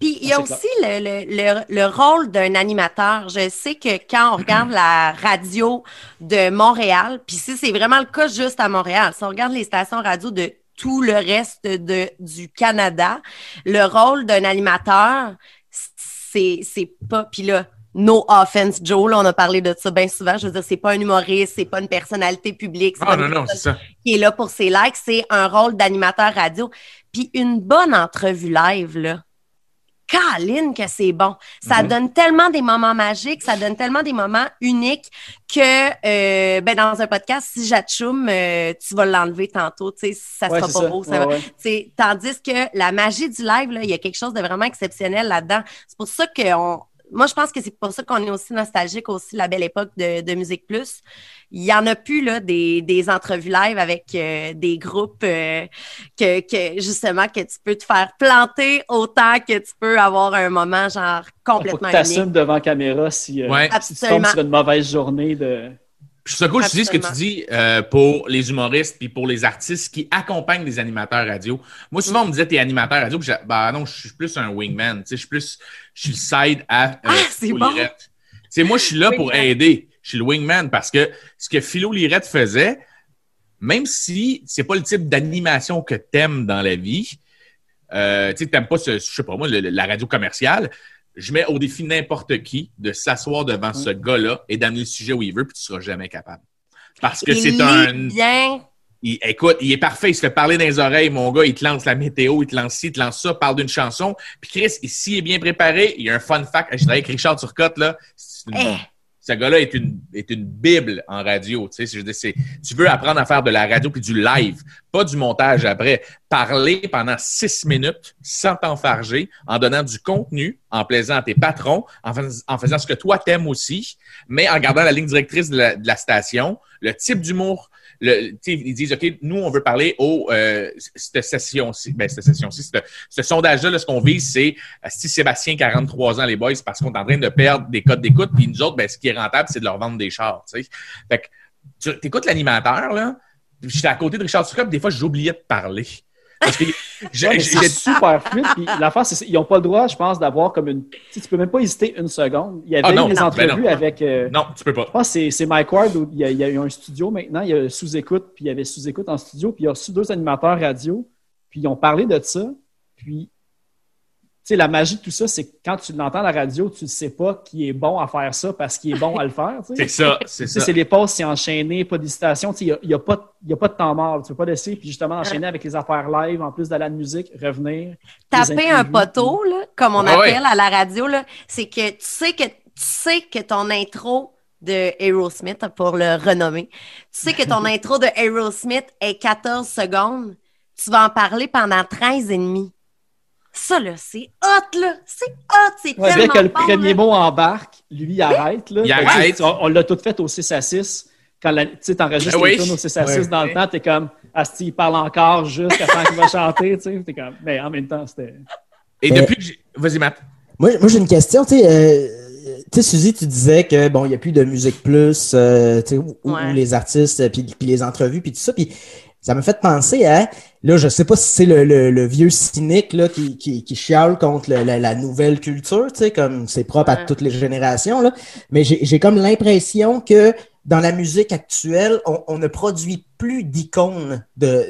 Puis il y a Ah, aussi le, le, le, le rôle d'un animateur. Je sais que quand on regarde la radio de Montréal, puis si c'est vraiment le cas juste à Montréal, si on regarde les stations radio de tout le reste de, du Canada, le rôle d'un animateur, c'est c'est pas. Puis là, no offense, Joe, là, on a parlé de ça bien souvent. Je veux dire, c'est pas un humoriste, c'est pas une personnalité publique. c'est Ah pas non, une non, c'est ça. qui est là pour ses likes, c'est un rôle d'animateur radio. Puis une bonne entrevue live, là. Caline que c'est bon. Ça Mhm. donne tellement des moments magiques, ça donne tellement des moments uniques que euh, ben dans un podcast, si j'atchoum, euh, tu vas l'enlever tantôt, tu sais, ça sera pas ça. beau. Ça Ouais, va- ouais. tandis que la magie du live, il y a quelque chose de vraiment exceptionnel là-dedans. C'est pour ça que on- moi, je pense que c'est pour ça qu'on est aussi nostalgique aussi de la belle époque de, de Musique Plus. Il y en a plus là des, des entrevues live avec euh, des groupes euh, que, que justement que tu peux te faire planter autant que tu peux avoir un moment genre Faut que complètement tu t'assumes unique. devant caméra si, euh, Ouais. si tu tombes sur une mauvaise journée de. Je trouve ça cool, tu dis ce que tu dis euh, pour les humoristes puis pour les artistes qui accompagnent des animateurs radio. Moi, souvent, on me disait, t'es animateur radio. Puis j'ai- bah non, je suis plus un wingman. Tu sais, je suis plus, je suis le side à euh, Ah, c'est bon. Tu sais, moi, je suis là pour aider. Je suis le wingman parce que ce que Philo Lirette faisait, même si c'est pas le type d'animation que t'aimes dans la vie, euh, tu sais, t'aimes pas ce, je sais pas moi, le- la radio commerciale, je mets au défi n'importe qui de s'asseoir devant ce gars-là et d'amener le sujet où il veut, puis tu seras jamais capable. Parce que c'est un. bien. il- écoute, il est parfait, il se fait parler dans les oreilles, mon gars, il te lance la météo, il te lance ci, il te lance ça, parle d'une chanson. Puis Chris, s'il est bien préparé, il y a un fun fact. Je travaille avec Richard Turcotte, là. C'est une- Eh. Ce gars-là est une, est une bible en radio. Tu sais, dire, tu veux apprendre à faire de la radio puis du live, pas du montage après. Parler pendant six minutes sans t'enfarger, en donnant du contenu, en plaisant à tes patrons, en, fais- en faisant ce que toi t'aimes aussi, mais en gardant la ligne directrice de la station, le type d'humour. Le, ils disent, OK, nous, on veut parler au, euh, cette session-ci, ben, cette session-ci, ce sondage-là, là, ce qu'on vise, c'est euh, si Sébastien, 43 ans, les boys, parce qu'on est en train de perdre des codes d'écoute, puis nous autres, ben, ce qui est rentable, c'est de leur vendre des chars, tu sais. Fait que, tu écoutes l'animateur, là, j'étais à côté de Richard Turcotte, des fois, j'oubliais de parler. Parce que Ouais, c'est super fluide. Puis l'affaire, c'est qu'ils n'ont pas le droit, je pense, d'avoir comme une. Tu sais, tu peux même pas hésiter une seconde. Il y avait Ah, non, des entrevues ben non. avec. euh, non, tu peux pas. Je pense que c'est- Mike Ward où il y, a, il y a eu un studio maintenant, il y a sous-écoute, puis il y avait sous-écoute en studio, puis il y a reçu deux animateurs radio, puis ils ont parlé de ça. Puis, sais, la magie de tout ça, c'est que quand tu l'entends à la radio, tu ne sais pas qui est bon à faire ça parce qu'il est bon à le faire. C'est ça, c'est ça. c'est les pauses, c'est enchaîné, pas d'hésitation. Il n'y a, y a pas de- il y a pas de temps mort. Tu ne peux pas laisser, puis justement, enchaîner avec les affaires live, en plus de la musique, revenir. taper un poteau, là, comme on Ah ouais. appelle à la radio, là, c'est que tu sais que tu sais que ton intro de Aerosmith, pour le renommer, tu sais que ton intro de Aerosmith est 14 secondes, tu vas en parler pendant 13 et demi. Ça, là, c'est hot, là. C'est hot, c'est Ouais, tellement que le bon, premier là. mot embarque, lui, il arrête. Là. Il arrête. On, on l'a tout fait au 6 à 6. Quand la- tu sais, t'enregistres Ben oui. les tunes au 6 à 6 Ouais. dans le temps, t'es comme, Asti, il parle encore jusqu'à temps qu'il va chanter, tu sais. T'es comme, mais en même temps, c'était. Et Mais- depuis que j'ai... Vas-y, Matt. Moi, moi j'ai une question. Tu sais, euh, tu sais, Suzy, tu disais que bon, il n'y a plus de musique plus, euh, tu sais, où, où Ouais. les artistes, euh, puis, puis les entrevues, puis tout ça. Puis ça me fait penser à, là, je sais pas si c'est le, le, le vieux cynique là, qui, qui, qui chiale contre le- la, la nouvelle culture, tu sais, comme c'est propre à toutes les générations, là. Mais j'ai comme l'impression que dans la musique actuelle, on, on ne produit plus d'icônes de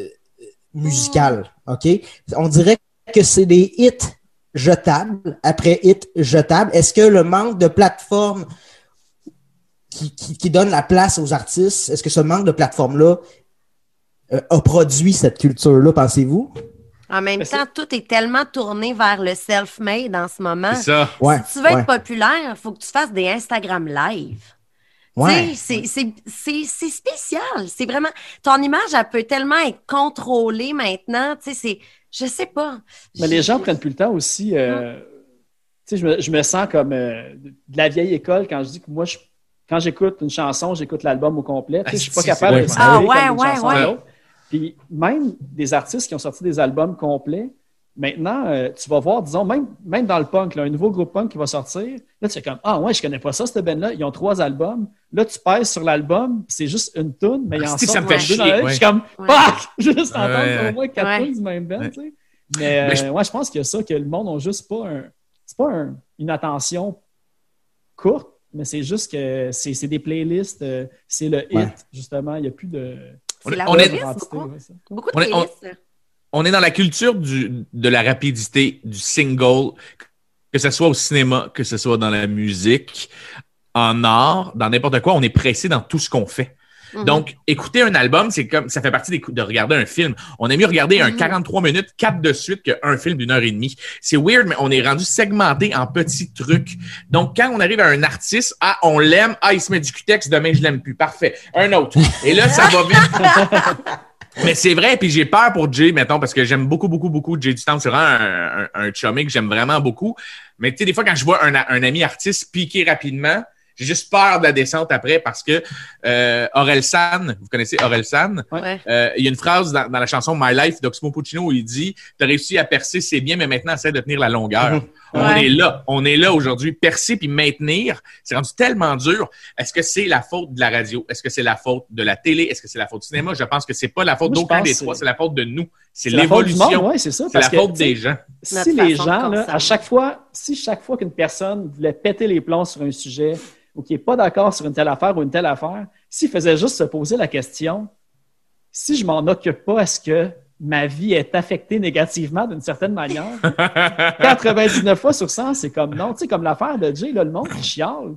musicales, OK? On dirait que c'est des hits jetables après hits jetables. Est-ce que le manque de plateformes qui, qui, qui donne la place aux artistes, est-ce que ce manque de plateformes-là euh, a produit cette culture-là, pensez-vous? En même temps, tout est tellement tourné vers le self-made en ce moment. C'est ça. Ouais. Si tu veux ouais, être populaire, il faut que tu fasses des Instagram live. ouais. C'est- c'est- c'est c'est spécial. C'est vraiment. Ton image, elle peut tellement être contrôlée maintenant. Tu sais, c'est. Je sais pas. Mais les gens prennent plus le temps aussi. euh, tu sais, je me, je me sens comme euh, de la vieille école quand je dis que moi, je- quand j'écoute une chanson, j'écoute l'album au complet. Tu sais, je suis pas Ah, capable de Ah, comme ouais, ouais, ouais. Puis même des artistes qui ont sorti des albums complets, Maintenant, euh, tu vas voir, disons, même, même dans le punk, là, un nouveau groupe punk qui va sortir, là, tu es comme Ah ouais, je connais pas ça, cette band-là. Ils ont trois albums. Là, tu pèses sur l'album, c'est juste une tune, mais il en Ah, c'est que sort ça me fait deux chier, ouais. Je suis comme Ouais. Fuck! Juste entendre Ouais, au moins quatre ouais. du même band, Ouais. tu sais. Mais, Mais je- euh, ouais, je pense qu'il y a ça, que le monde n'a juste pas un. C'est pas un- une attention courte, mais c'est juste que c'est c'est des playlists, euh, c'est le hit, Ouais. justement. Il n'y a plus de. On est- la on est- playlist, d'identité, beaucoup. ouais, ça. Beaucoup de On est- on- playlists. on est dans la culture du, de la rapidité, du single, que ce soit au cinéma, que ce soit dans la musique, en art, dans n'importe quoi, on est pressé dans tout ce qu'on fait. Mhm. Donc, écouter un album, c'est comme ça fait partie des, de regarder un film. On aime mieux regarder un Mhm. 43 minutes, 4 de suite, qu'un film d'une heure et demie. C'est weird, mais on est rendu segmenté en petits trucs. Donc, quand on arrive à un artiste, ah, on l'aime, ah, il se met du cutex, demain je l'aime plus. Parfait. Un autre. Et là, ça va vite. Mais c'est vrai, puis j'ai peur pour Jay, mettons, parce que j'aime beaucoup, beaucoup, beaucoup Jay du Temps. C'est vraiment un, un, un chummy que j'aime vraiment beaucoup. Mais tu sais, des fois, quand je vois un, un ami artiste piquer rapidement, j'ai juste peur de la descente après parce que euh, Aurel San, vous connaissez Aurel San? Ouais. Euh, il y a une phrase dans, dans la chanson My Life d'Oxmo Puccino où il dit T'as réussi à percer, c'est bien, mais maintenant essaie de tenir la longueur. On Ouais. est là, on est là aujourd'hui. Percer puis maintenir, c'est rendu tellement dur. Est-ce que c'est la faute de la radio? Est-ce que c'est la faute de la télé? Est-ce que c'est la faute du cinéma? Je pense que c'est pas la faute d'aucun des trois, c'est- la faute de nous. C'est C'est la faute du monde, l'évolution. ouais, c'est ça. C'est la que, faute des gens. Si les gens, là, à chaque fois, si chaque fois qu'une personne voulait péter les plombs sur un sujet ou qui n'est pas d'accord sur une telle affaire ou une telle affaire, s'il faisait juste se poser la question, si je m'en occupe pas, est-ce que ma vie est affectée négativement d'une certaine manière? 99 fois sur 100, c'est comme non. Tu sais, comme l'affaire de Jay, là, le monde qui chiale.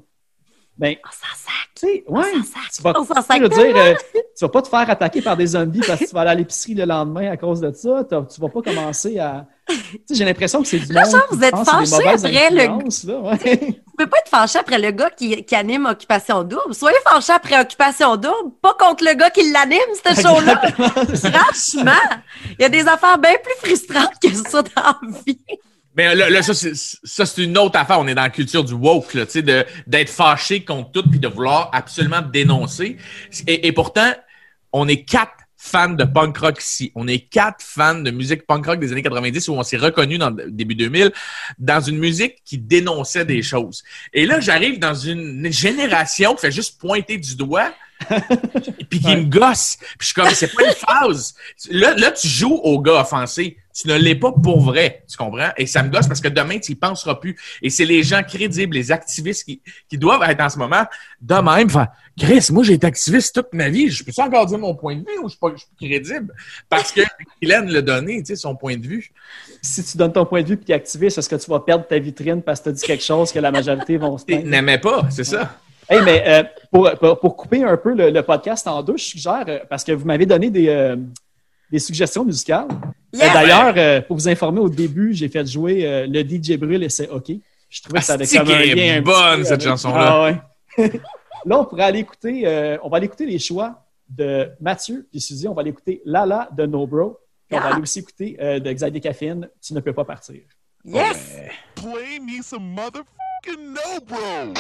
Ben, On s'en sac. tu sais, ouais, sac. tu vas, On sac dire, euh, tu vas pas te faire attaquer par des zombies parce que tu vas aller à l'épicerie le lendemain à cause de ça. Tu vas pas commencer à. J'ai l'impression que c'est du Là, monde. genre, vous êtes mauvaises après le- là, ouais. Vous pouvez pas être fâché après le gars qui, qui anime Occupation Double. Soyez fâché après Occupation Double, pas contre le gars qui l'anime, ce show-là. Franchement, il y a des affaires bien plus frustrantes que ça dans la vie. Mais là, là, ça, c'est, ça, c'est une autre affaire. On est dans la culture du woke, là, tu sais, de, d'être fâché contre tout puis de vouloir absolument dénoncer. Et, et pourtant, on est quatre fans de punk rock ici. On est quatre fans de musique punk rock des années 90 où on s'est reconnus dans le début 2000 dans une musique qui dénonçait des choses. Et là, j'arrive dans une génération qui fait juste pointer du doigt puis qui Ouais. me gosse. Puis je suis comme, c'est pas une phase. Là, là, tu joues au gars offensé. Tu ne l'es pas pour vrai, tu comprends? Et ça me gosse parce que demain, tu y penseras plus. Et c'est les gens crédibles, les activistes qui, qui doivent être en ce moment de même. Faire, Chris, moi, j'ai été activiste toute ma vie. Je peux encore dire mon point de vue ou je suis pas je suis plus crédible? Parce que Hélène l'a donné, tu sais, son point de vue. si tu donnes ton point de vue et tu es activiste, est-ce que tu vas perdre ta vitrine parce que tu as dit quelque chose que la majorité vont se Tu n'aimais pas, c'est ça? Hey, mais euh, pour, pour, pour couper un peu le, le podcast en deux, je suggère, euh, parce que vous m'avez donné des, euh, des suggestions musicales. Euh, Yes! D'ailleurs, euh, pour vous informer, au début, j'ai fait jouer euh, le DJ Brûle et c'est OK. Je trouvais que ça avait Asti comme un lien un bonne, cette chanson-là? Ah ouais. Là, on pourrait aller écouter, euh, on va aller écouter les choix de Mathieu puis Suzy. On va aller écouter Lala de No Bro. Puis on va Ah. aller aussi écouter euh, de Xavier Caffine, Tu ne peux pas partir. Yes! Play me some motherfucking no, bro.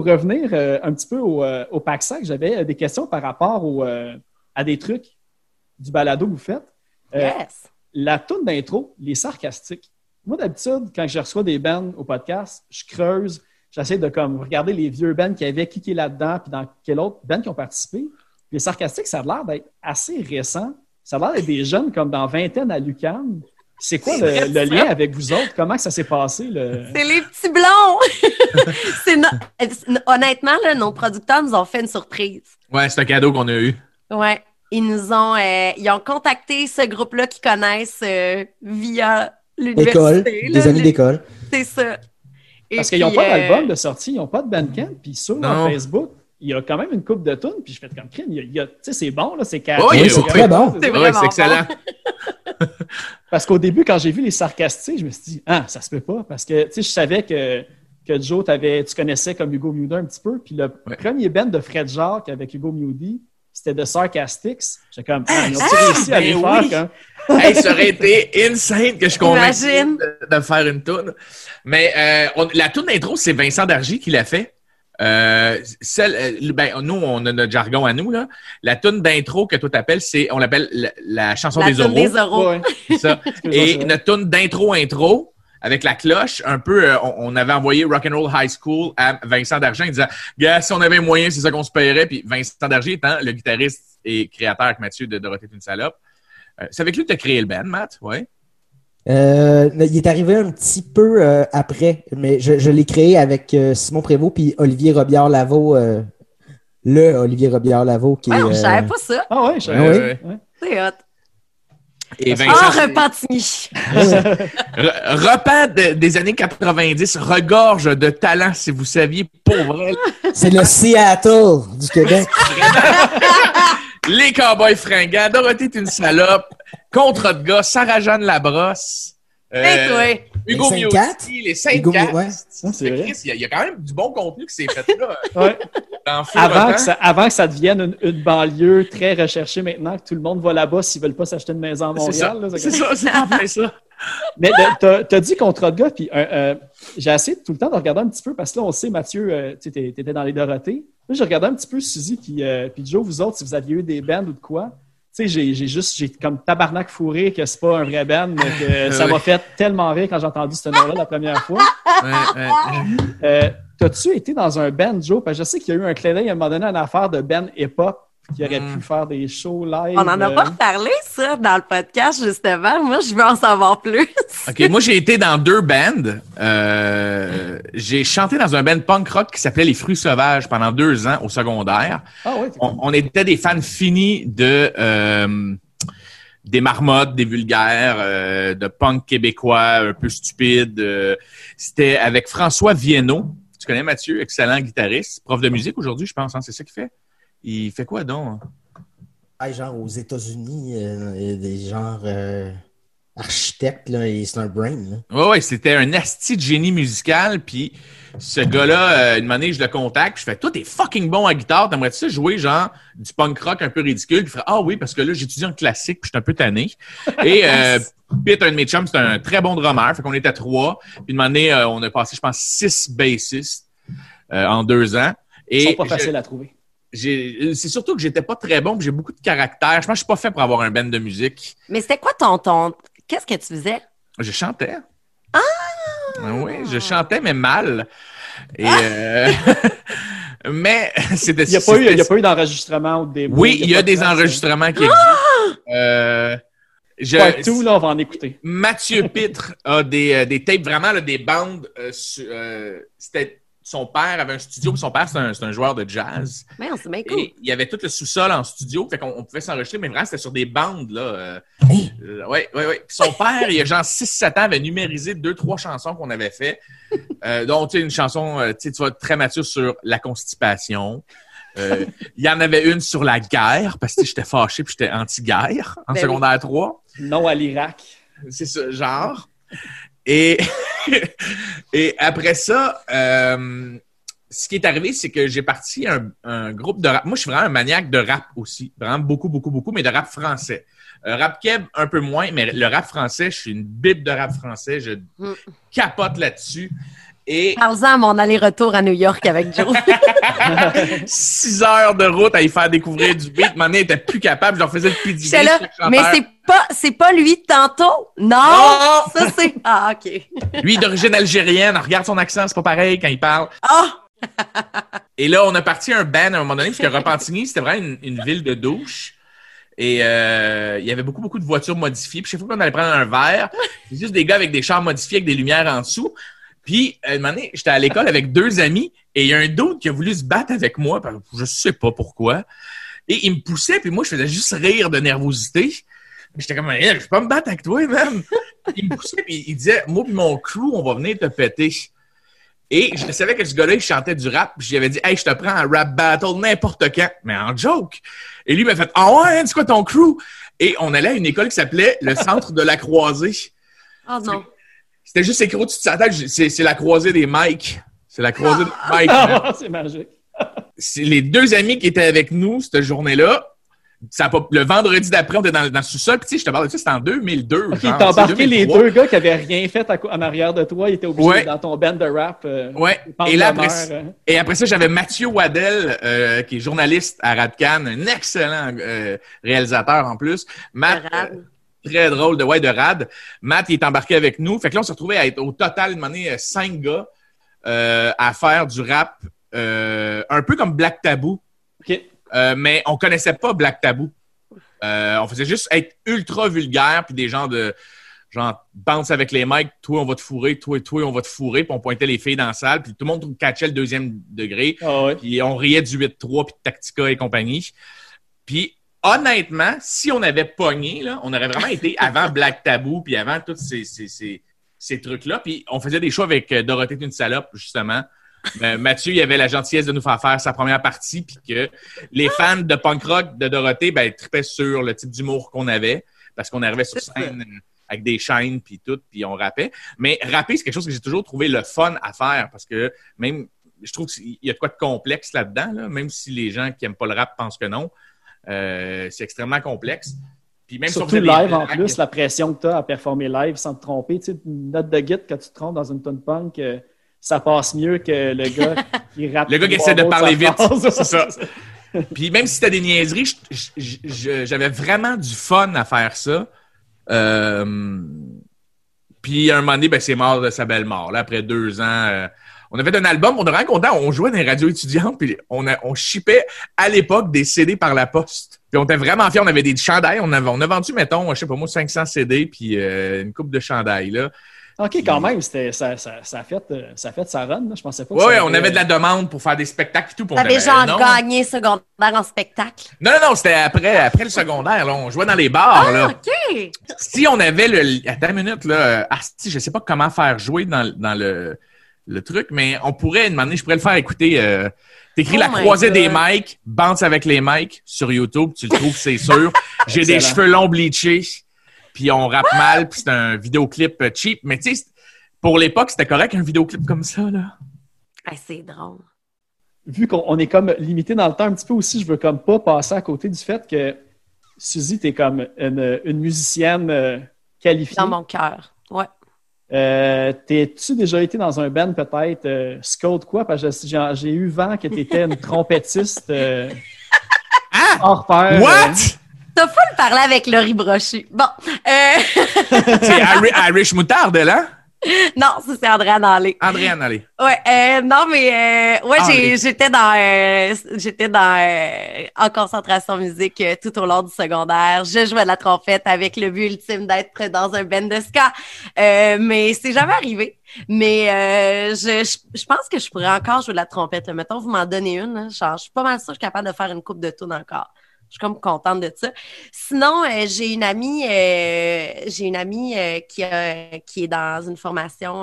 Pour revenir euh, un petit peu au, euh, au j'avais euh, des questions par rapport au, euh, à des trucs du balado que vous faites. Yes. La toune d'intro, les sarcastiques. Moi, d'habitude, quand je reçois des bands au podcast, je creuse, j'essaie de comme regarder les vieux bands qui avaient, qui qui est là-dedans, puis dans quel autre band qui ont participé. Les sarcastiques, ça a l'air d'être assez récent. Ça a l'air d'être des jeunes comme dans vingtaine à Lucan. C'est quoi le, lien avec vous autres? Comment ça s'est passé? Le... C'est les petits blonds! C'est no- Honnêtement, là, nos producteurs nous ont fait une surprise. Ouais, c'est un cadeau qu'on a eu. Ouais. Ils nous ont, euh, ils ont contacté ce groupe-là qu'ils connaissent euh, via l'université. École, des années le- d'école. C'est ça. Et Parce qu'ils n'ont pas euh, d'album de sortie, ils n'ont pas de bandcamp, puis sur Non. Facebook, il y a quand même une coupe de tunes, puis je fais comme crime, il y a- tu sais, c'est bon, là, c'est carré. Oui, c'est très bon. C'est excellent. Parce qu'au début, quand j'ai vu les sarcastiques, je me suis dit, ah, ça se peut pas. Parce que, tu sais, je savais que, que Joe, t'avais- tu connaissais comme Hugo Muda un petit peu. Puis le Ouais. premier band de Fred Jacques avec Hugo Moody, c'était de Sarcastics. J'étais comme, ah, ils ont Ah, réussi à ben les oui. faire. Comme... hey, ça aurait été insane que je Imagine. de, de faire une toune. Mais euh, on- la toune d'intro, c'est Vincent Dargy qui l'a fait. Euh, celle, euh, ben, nous, on a notre jargon à nous. Là. La toune d'intro que toi t'appelles, c'est on l'appelle la, la chanson La des oraux. des oraux. Ouais. c'est ça. Et notre tune d'intro intro avec la cloche, un peu, euh, on, on avait envoyé Rock'n'Roll High School à Vincent Dargent en disant, gars, si on avait moyen, c'est ça qu'on se paierait. Puis Vincent Dargent étant le guitariste et créateur avec Mathieu de Dorothée est une salope. Euh, c'est avec lui que tu as créé le band, Matt, ouais. Euh, il est arrivé un petit peu euh, après, mais je, je l'ai créé avec euh, Simon Prévost puis Olivier Robillard-Lavaux, euh, le Olivier Robillard-Lavaux qui Ouais, est... on euh, savait pas ça. Ah ouais, je Ah oui? Ouais? Ouais. C'est hot. Et Ah, Vincent, Repentigny. Re- repas de- des années 90 regorge de talent, si vous saviez, pour vrai. C'est le Seattle du Québec. Les Cowboys fringants, Dorothée est une salope, Contre de gars, Sarah-Jeanne Labrosse, euh, Hey, toi. Hugo Les Miotti, Saint-Cat? les saint Hugo Cat. Mi- ouais. Il y, a- il y a quand même du bon contenu qui s'est fait là. Ouais. Feu Avant, que ça, avant que ça devienne une, une banlieue très recherchée maintenant, que tout le monde va là-bas s'ils veulent pas s'acheter une maison à C'est ça, Montréal. là, c'est ça, c'est ça. Mais tu as, dit contrat de gars, puis euh, euh, j'ai essayé tout le temps de regarder un petit peu, parce que là, on sait, Mathieu, euh, tu étais dans les Dorothées. Là, j'ai regardé un petit peu Suzy, puis, euh, puis Joe, vous autres, si vous aviez eu des bands ou de quoi. Tu sais, j'ai juste, j'ai comme tabarnak fourré que c'est pas un vrai band, mais que ça m'a fait tellement rire quand j'ai entendu ce nom-là la première fois. T'as-tu été dans un band, Joe? Parce que je sais qu'il y a eu un clin d'œil à un moment donné une affaire de band hip-hop qui aurait pu faire des shows live. On n'en a euh, pas reparlé, ça, dans le podcast, justement. Moi, je veux en savoir plus. OK, moi, j'ai été dans deux bands. Euh, j'ai chanté dans un band punk rock qui s'appelait Les Fruits Sauvages pendant deux ans au secondaire. Ah oui, On, on était des fans finis de euh, des marmottes, des vulgaires, euh, de punk québécois un peu stupide. euh. C'était avec François Viennot. Tu connais Mathieu, excellent guitariste, prof de musique aujourd'hui, je pense. hein, c'est ça qu'il fait? Il fait quoi donc? Ah, genre aux États-Unis, euh, il y a des genres euh, architectes, là, et c'est un brain. Là. Ouais, ouais, c'était un asti de génie musical. Puis ce gars-là, euh, une année, je le contacte. puis Je fais, toi, t'es fucking bon à guitare. T'aimerais-tu ça jouer genre du punk rock un peu ridicule? Puis il fait, ah oui, parce que là, j'étudie en classique, puis je suis un peu tanné. Et euh, Pete, un de mes chums, c'est un très bon drummer. Fait qu'on était trois. Puis une année, euh, on a passé, je pense, six bassistes euh, en deux ans. Ils Et sont pas je- faciles à trouver. J'ai- c'est surtout que j'étais pas très bon, j'ai beaucoup de caractère. Je pense que je suis pas fait pour avoir un band de musique. Mais c'était quoi ton ton? Qu'est-ce que tu faisais? Je chantais. Ah! Oui, je chantais, mais mal. Et, euh, mais c'était Il n'y a, pas eu- il y a pas eu d'enregistrement ou de démo. Oui, il y a des de trace, enregistrements qui existent. Euh, je- Pas tout, là, on va en écouter. Mathieu Pitre a des, euh, des tapes, vraiment là, des bandes. euh, euh, c'était son père avait un studio, puis son père c'est un, joueur de jazz. Mais c'est bien cool. Et il y avait tout le sous-sol en studio, fait qu'on on pouvait s'enregistrer, mais vraiment, c'était sur des bandes, là. euh, euh, ouais, ouais, ouais. Puis son père, il y a genre 6-7 ans, avait numérisé deux, trois chansons qu'on avait fait. Euh, donc, tu sais, une chanson, euh, tu vas très mature sur la constipation. Euh, il y en avait une sur la guerre, parce que j'étais fâché puis j'étais anti-guerre en Ben oui. secondaire 3. Non à l'Irak. C'est ce genre. Et, et après ça, euh, ce qui est arrivé, c'est que j'ai parti un, un groupe de rap. Moi, je suis vraiment un maniaque de rap aussi. Vraiment beaucoup, beaucoup, beaucoup, mais de rap français. Euh, rap keb, un peu moins, mais le rap français, je suis une bible de rap français. Je Mm. capote là-dessus. Et Parle-en à mon aller-retour à New York avec Joe. six heures de route à y faire découvrir du beat. Mon n'était plus capable. Je leur faisais le PDD. J'étais là, mais c'est pas, c'est pas lui de tantôt? Non! Non! Ça, c'est. Ah, OK. Lui, d'origine algérienne. Regarde son accent, c'est pas pareil quand il parle. Ah! Et là, on a parti un band à un moment donné, parce que Repentigny, c'était vraiment une, une ville de douche. Et euh, il y avait beaucoup, beaucoup de voitures modifiées. Puis chaque fois qu'on allait prendre un verre, c'est juste des gars avec des chars modifiés, avec des lumières en dessous. Puis, à un moment donné, j'étais à l'école avec deux amis et il y a un d'autre qui a voulu se battre avec moi, parce que je sais pas pourquoi. Et il me poussait, puis moi, je faisais juste rire de nervosité. J'étais comme, Hey, je vais pas me battre avec toi, même. il me poussait, puis il disait, moi puis mon crew, on va venir te péter. Et je savais que ce gars-là, il chantait du rap. Puis j'avais dit, hey, je te prends un rap battle n'importe quand, mais en joke. Et lui m'a fait, ah ouais, hein, c'est quoi ton crew? Et on allait à une école qui s'appelait le Centre de la Croisée. Oh non. C'était juste écrit au-dessus de sa tête, c'est c'est la croisée des Mikes. C'est la croisée des Mikes. man. Ah, c'est magique. C'est les deux amis qui étaient avec nous cette journée-là. Ça a pas- le vendredi d'après, on était dans, dans le sous-sol. Puis tu sais, je te parle de ça, c'était en 2002. Ok, genre, t'as embarqué les 2003. deux gars qui avaient rien fait à en arrière de toi. Ils étaient obligés Ouais. dans ton band de rap. euh, Ouais. Et là, après, euh. et après ça, j'avais Mathieu Waddell, euh, qui est journaliste à Radcan, un excellent euh, réalisateur en plus. Matt, Rad. Très drôle de ouais de Rad. Matt, il est embarqué avec nous. Fait que là, on s'est retrouvé à être au total, une année, euh, cinq gars euh, à faire du rap euh, un peu comme Black Tabou. Euh, mais on connaissait pas Black Tabou. On faisait juste être ultra vulgaire, puis des gens de genre bounce avec les mics, toi on va te fourrer, toi et toi on va te fourrer, puis on pointait les filles dans la salle, puis tout le monde catchait le deuxième degré, Ah ouais. puis on riait du 8-3, puis de Tactica et compagnie. Puis honnêtement, si on avait pogné, là, on aurait vraiment été avant Black Tabou, puis avant tous ces, ces, ces, ces trucs-là, puis on faisait des shows avec euh, Dorothée d'une salope, justement. Euh, Mathieu, il avait la gentillesse de nous faire faire sa première partie, puis que les fans de punk rock de Dorothée, ben, tripaient sur le type d'humour qu'on avait, parce qu'on arrivait sur scène euh, avec des chaînes, puis tout, puis on rappait. Mais rapper, c'est quelque chose que j'ai toujours trouvé le fun à faire, parce que même, je trouve qu'il y a de quoi de complexe là-dedans, là, même si les gens qui aiment pas le rap pensent que non. Euh, c'est extrêmement complexe. Puis même Surtout live en plus, la pression que tu as à performer live sans te tromper. Tu sais, une note de git quand tu te trompes dans une tune punk, euh, ça passe mieux que le gars qui rappe. Le gars qui essaie de parler vite, c'est ça. Puis même si c'était des niaiseries, j'avais vraiment du fun à faire ça. Euh, puis à un moment donné, ben, c'est mort de sa belle mort. Là, après deux ans, euh, on a fait un album, on vraiment content. On jouait dans les radios étudiantes, puis on, a, on shippait à l'époque des CD par la poste. Puis on était vraiment fiers. On avait des chandails. On, avait, on a vendu, mettons, je sais pas moi, 500 CD, puis euh, une coupe de chandails. Là. OK, quand même, c'était, ça, ça, ça, a fait, euh, ça a fait sa run. là. Je pensais pas que ça on avait de la demande pour faire des spectacles et tout. T'avais était, genre non. gagné secondaire en spectacle? Non, non, non, c'était après, après le secondaire. Là, on jouait dans les bars. Ah, là. OK. si on avait le. Attends une minute, là. euh, Ah, si, je sais pas comment faire jouer dans, dans le, le truc, mais on pourrait demander, je pourrais le faire écouter. Euh, T'écris Oh la croisée God. des mics, bounce avec les mics sur YouTube, tu le trouves, c'est sûr. J'ai des cheveux longs bleachés, puis on rappe mal, puis c'est un vidéoclip euh, cheap. Mais tu sais, pour l'époque, c'était correct un vidéoclip comme ça, là. Ah, c'est drôle. Vu qu'on on est comme limité dans le temps un petit peu aussi, je veux comme pas passer à côté du fait que Suzy, t'es comme une, une musicienne euh, qualifiée. Dans mon cœur. Ouais. Euh, T'es-tu déjà été dans un band peut-être euh, Scode quoi? Parce que j'ai j'ai eu vent que t'étais une trompettiste euh, hors pair. euh, What? T'as fou le parler avec Laurie Brochu. Bon. Euh... c'est Iri- Irish Moutarde, là? non, ça, c'est André Nallé. Andréane, allez. Ouais, euh, non, mais euh, ouais, j'étais dans euh, j'étais dans euh, en concentration musique euh, tout au long du secondaire. Je jouais de la trompette avec le but ultime d'être dans un band de ska. Euh, mais c'est jamais arrivé. Mais euh, je, je, je pense que je pourrais encore jouer de la trompette. Mettons, vous m'en donnez une. Là, genre, je suis pas mal sûre que je suis capable de faire une coupe de tunes encore. Je suis comme contente de ça. Sinon, euh, j'ai une amie, euh, j'ai une amie euh, qui, a- qui est dans une formation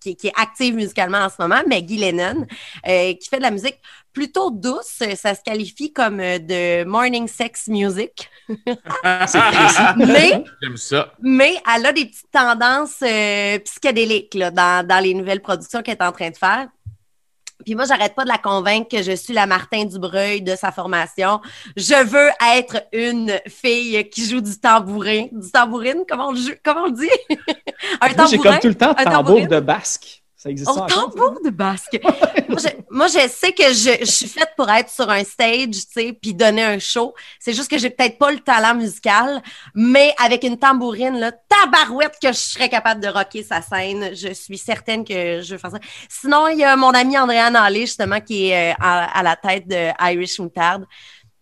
qui, qui est active musicalement en ce moment, Maggie Lennon, qui fait de la musique plutôt douce. Ça se qualifie comme de morning sex music. mais, ça. mais elle a des petites tendances psychédéliques là, dans, dans les nouvelles productions qu'elle est en train de faire. Puis moi, j'arrête pas de la convaincre que je suis la Martin Dubreuil de sa formation. Je veux être une fille qui joue du tambourin. Du tambourine, comment on le, joue- comment on le dit? un j'ai tambourin? comme tout le temps Un tambour de basque. Ça existe encore? tambour de basque. moi, je, moi, je sais que je, je suis faite pour être sur un stage, tu sais, puis donner un show. C'est juste que j'ai peut-être pas le talent musical, mais avec une tambourine, là, tabarouette que je serais capable de rocker sa scène. Je suis certaine que je veux faire ça. Sinon, il y a mon ami Andréane Allé, justement, qui est euh, à, à la tête de Irish Moutarde.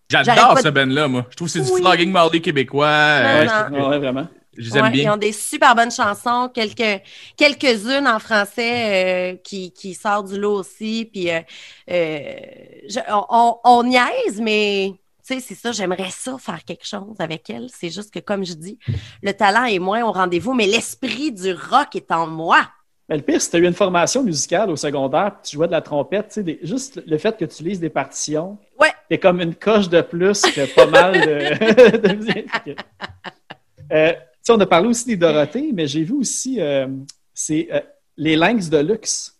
J'adore ce de- band-là, moi. Je trouve que c'est du flogging marley québécois. euh, Ouais, Non, je- ouais, vraiment. Je les aime Ouais, Ils ont des super bonnes chansons, quelques quelques-unes en français euh, qui, qui sortent du lot aussi. Puis euh, euh, je- on, niaise, mais tu sais, c'est ça, j'aimerais ça faire quelque chose avec elle. C'est juste que, comme je dis, le talent est moins au rendez-vous, mais l'esprit du rock est en moi. Mais le pire, si tu as eu une formation musicale au secondaire, puis tu jouais de la trompette, tu sais, des- juste le fait que tu lises des partitions, Ouais. c'est comme une coche de plus que pas mal de, de musique. Euh, sais, on a parlé aussi des Dorothées, mais j'ai vu aussi euh, c'est euh, les Lynx de luxe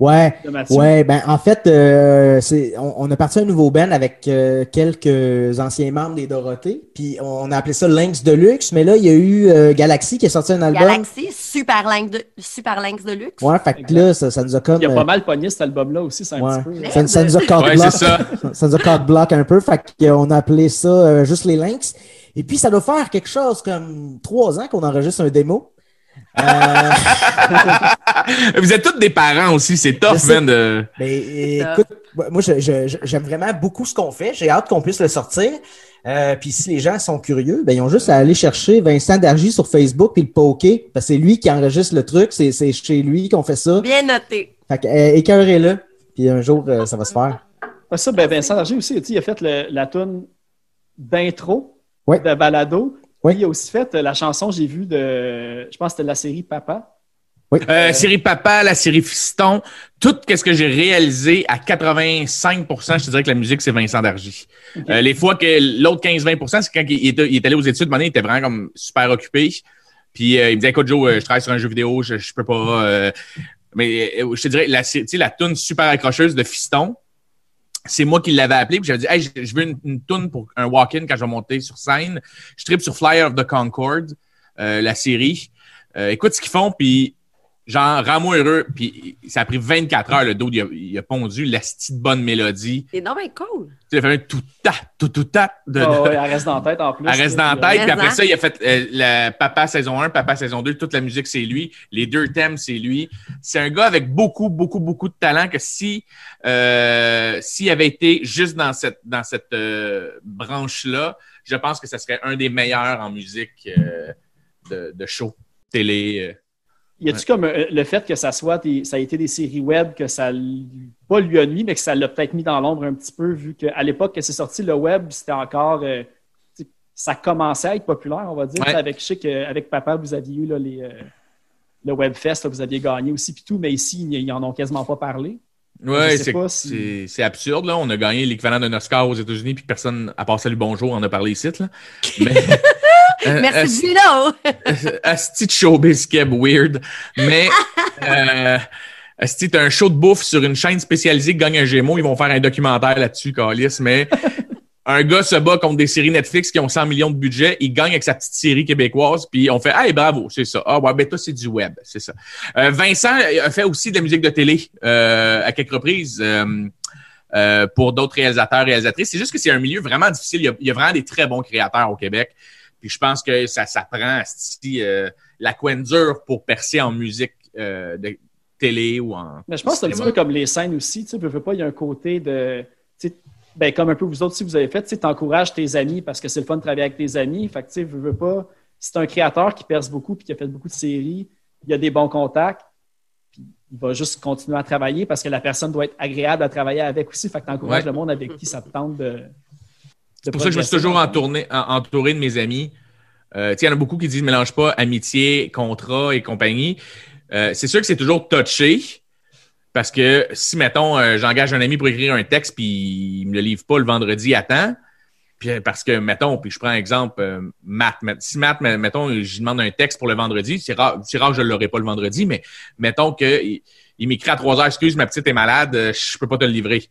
Ouais. de. Ouais, ben en fait, euh, c'est, on, on a parti un nouveau band avec euh, quelques anciens membres des Dorothées, puis on a appelé ça Lynx Deluxe, mais là, il y a eu euh, Galaxy qui a sorti un album. Galaxy, super lynx de, super lynx de luxe. Ouais, fait que là, ça, ça nous a comme... Il a euh, pas mal pogné cet album-là aussi, c'est un ouais. petit peu. ça, ça nous a Ouais, cock-block. c'est ça. ça nous a un peu, fait qu'on a appelé ça euh, juste les Lynx. Et puis, ça doit faire quelque chose comme trois ans qu'on enregistre un démo. Euh, Vous êtes tous des parents aussi, c'est tough, man. De... Mais ça. écoute, moi, j'aime vraiment beaucoup ce qu'on fait. J'ai hâte qu'on puisse le sortir. Euh, puis si les gens sont curieux, ben, ils ont juste à aller chercher Vincent Dargy sur Facebook puis le poker. Parce que c'est lui qui enregistre le truc. C'est c'est chez lui qu'on fait ça. Bien noté. Fait que, euh, écœurez-le. Puis un jour, euh, ça va se faire. Pas ça, ben Vincent Darger aussi, tu sais, il a fait le- la tune d'intro Ouais. de Balado. Ouais. Il a aussi fait euh, la chanson, j'ai vu de, je pense que c'était la série Papa. Euh, série Papa, la série Fiston, tout ce que j'ai réalisé à 85% je te dirais que la musique, c'est Vincent Dargy. Euh, les fois que l'autre 15-20% c'est quand il était, il est allé aux études, maintenant, il était vraiment comme super occupé. Puis euh, il me disait, écoute, Joe, je travaille sur un jeu vidéo, je, je peux pas. euh, mais euh, je te dirais, la, sé- tu sais, la tune super accrocheuse de Fiston, c'est moi qui l'avais appelé, puis j'avais dit, hey, je, veux une, une pour un walk-in quand je vais monter sur scène. Je tripe sur Flyer of the Concorde, euh, la série. Euh, écoute ce qu'ils font, puis genre, rends-moi heureux. Puis ça a pris 24 heures, le dos, il a, il a pondu la petite bonne mélodie. C'est non, mais cool. Tu sais, il a fait un tout ta, tout tout ta de, Ah de- ouais, elle reste dans la tête en plus. elle reste dans la tête, puis après ça, il a fait euh, la Papa saison 1, Papa saison 2, toute la musique, c'est lui. Les deux thèmes, c'est lui. C'est un gars avec beaucoup, beaucoup, beaucoup de talent que si euh, s'il avait été juste dans cette dans cette euh, branche-là, je pense que ça serait un des meilleurs en musique euh, de, de show, télé. Y a-tu comme euh, le fait que ça soit des- ça a été des séries web que ça pas lui a nuit, mais que ça l'a peut-être mis dans l'ombre un petit peu, vu qu'à l'époque que c'est sorti, le web, c'était encore euh, ça commençait à être populaire, on va dire. Ouais. Avec, je sais qu'avec Papa, vous aviez eu là, les, euh, le Webfest, là, vous aviez gagné aussi, puis tout, mais ici, ils ils en ont quasiment pas parlé. Sais c'est si- absurde, là. On a gagné l'équivalent d'un Oscar aux États-Unis, puis personne, à part Salut Bonjour, en a parlé ici, là. Mais, Merci, Gino. Asti de showbiz keb weird? Mais euh, Asti, t'as un show de bouffe sur une chaîne spécialisée qui gagne un Gémeaux? Ils vont faire un documentaire là-dessus, Calis. Mais un gars se bat contre des séries Netflix qui ont 100 millions de budget. Il gagne avec sa petite série québécoise. Puis on fait Hey, bravo, c'est ça. Ah ouais, ben toi, c'est du web. C'est ça. Euh, Vincent a fait aussi de la musique de télé euh, à quelques reprises. euh, euh, pour d'autres réalisateurs, réalisatrices. C'est juste que c'est un milieu vraiment difficile. Il y, a, il y a vraiment des très bons créateurs au Québec. Puis je pense que ça, ça prend euh, la coin dure pour percer en musique euh, de télé ou en. Mais je pense que c'est un petit peu comme les scènes aussi. Tu sais, veux, veux pas, il y a un côté de. tu sais, Ben, comme un peu vous autres, si vous avez fait, tu encourages tes amis parce que c'est le fun de travailler avec tes amis. Fait que, tu sais, veux, veux pas. Si c'est un créateur qui perce beaucoup puis qui a fait beaucoup de séries, il y a des bons contacts, puis il va juste continuer à travailler parce que la personne doit être agréable à travailler avec aussi. Fait que tu encourages Ouais. le monde avec qui ça te tente de. C'est pour ça que je me suis toujours entourné, en- entouré de mes amis. Euh, il y en a beaucoup qui disent mélange pas amitié, contrat et compagnie. Euh, c'est sûr que c'est toujours touché. Parce que si, mettons, euh, j'engage un ami pour écrire un texte puis il me le livre pas le vendredi à temps, puis parce que, mettons, puis je prends un exemple, euh, Matt. Si Matt, met- mettons, je demande un texte pour le vendredi, c'est rare, c'est rare que je ne l'aurai pas le vendredi, mais mettons qu'il il m'écrit à 3 heures, excuse, ma petite est malade, je peux pas te le livrer.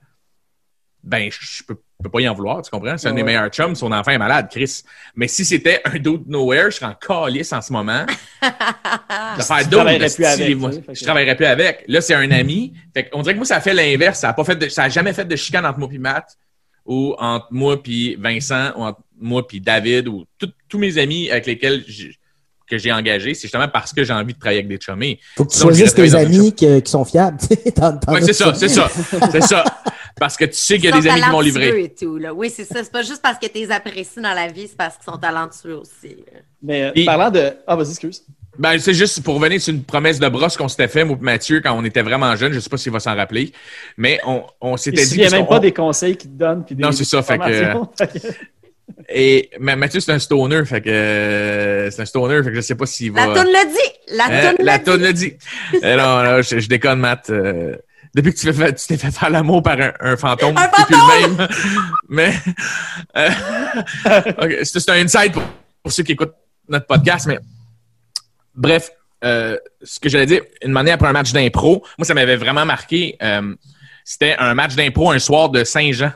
Ben, je peux, peux pas y en vouloir, tu comprends? C'est un des Ouais. meilleurs chums, son enfant est malade, Chris. Mais si c'était un dude nowhere, je serais en calice en ce moment. de faire Tu d'autres travaillerais plus avec, moi. Je travaillerais plus avec. Là, c'est un ami. Fait on dirait que moi, ça a fait l'inverse. Ça a pas fait de- ça a jamais fait de chicane entre moi puis Matt ou entre moi puis Vincent ou entre moi puis David ou tous mes amis avec lesquels j'ai- que j'ai engagés. C'est justement parce que j'ai envie de travailler avec des chummés. Faut que tu choisisses tes amis qui, qui sont fiables. Ouais, c'est ça, c'est ça. C'est ça. Parce que tu sais qu'il y a des amis qui m'ont livré. talentueux Et tout, là. Oui, c'est ça. C'est pas juste parce que tu les apprécies dans la vie, c'est parce qu'ils sont talentueux aussi. Mais euh, Et- parlant de. Ah, vas-y, excuse. Ben, c'est juste pour revenir sur une promesse de brosse qu'on s'était fait, moi Mathieu, quand on était vraiment jeunes. Je sais pas s'il va s'en rappeler. Mais on, on Il s'était dit. souvient parce même qu'on- pas des conseils qu'ils te donnent. Puis des, Non, c'est ça, fait que- que- Et mais Mathieu, c'est un stoner, fait que euh, c'est un stoner, fait que je sais pas s'il va. La toune le dit! La Hein, toune la le toune dit! le dit. Non, non, je, je déconne, Matt. Depuis que tu, fais- tu t'es fait faire l'amour par un, un fantôme, Un c'est plus le même. Mais euh, ok, c'est un insight pour, pour ceux qui écoutent notre podcast, mais bref, euh, ce que j'allais dire, une manière après un match d'impro, moi ça m'avait vraiment marqué. euh, C'était un match d'impro un soir de Saint-Jean.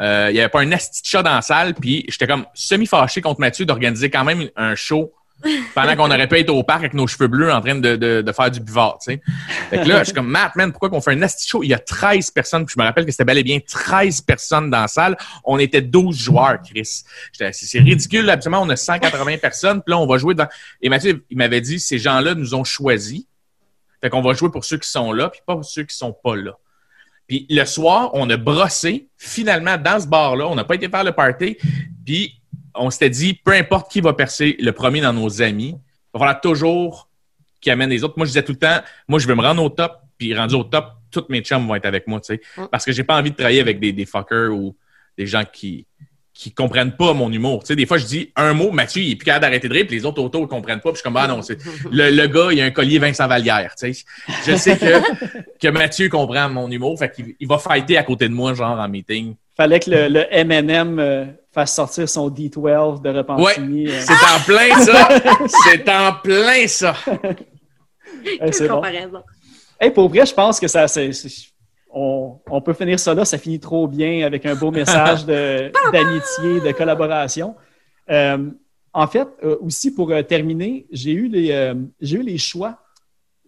Euh, Il y avait pas un asti de chat dans la salle, puis j'étais comme semi-fâché contre Mathieu d'organiser quand même un show pendant qu'on aurait pu être au parc avec nos cheveux bleus en train de, de, faire du buvard, tu sais. Fait que là, je suis comme, Matt, man, pourquoi qu'on fait un asti show? Il y a 13 personnes, puis je me rappelle que c'était bel et bien 13 personnes dans la salle. On était 12 joueurs, Chris. C'est ridicule, absolument, on a 180 personnes, puis là, on va jouer dans... Et Mathieu, il m'avait dit, ces gens-là nous ont choisis. Fait qu'on va jouer pour ceux qui sont là, puis pas pour ceux qui sont pas là. Puis le soir, on a brossé, finalement, dans ce bar-là. On n'a pas été faire le party. Puis on s'était dit, peu importe qui va percer le premier dans nos amis, il va falloir toujours qui amène les autres. Moi, je disais tout le temps, moi, je veux me rendre au top, puis rendu au top, tous mes chums vont être avec moi, tu sais. Mm. Parce que j'ai pas envie de travailler avec des, des fuckers ou des gens qui qui comprennent pas mon humour. Tu sais, des fois, je dis un mot, Mathieu, il est plus capable d'arrêter de rire, puis les autres autour, ils comprennent pas, puis je suis comme, ah non, c'est le, le gars, il a un collier Vincent Vallière, tu sais. Je sais que, que Mathieu comprend mon humour, fait qu'il il va fighter à côté de moi, genre, en meeting. Fallait que le, le M&M euh, fasse sortir son D12 de Repentigny. euh. C'est en plein, ça! C'est en plein, ça! Hey, Quelle c'est bon. comparaison. Hey, pour vrai, je pense que ça. c'est- on, on peut finir ça là, ça finit trop bien avec un beau message de- d'amitié, de collaboration. Euh, en fait, euh, aussi pour euh, terminer, j'ai eu les euh, j'ai eu les choix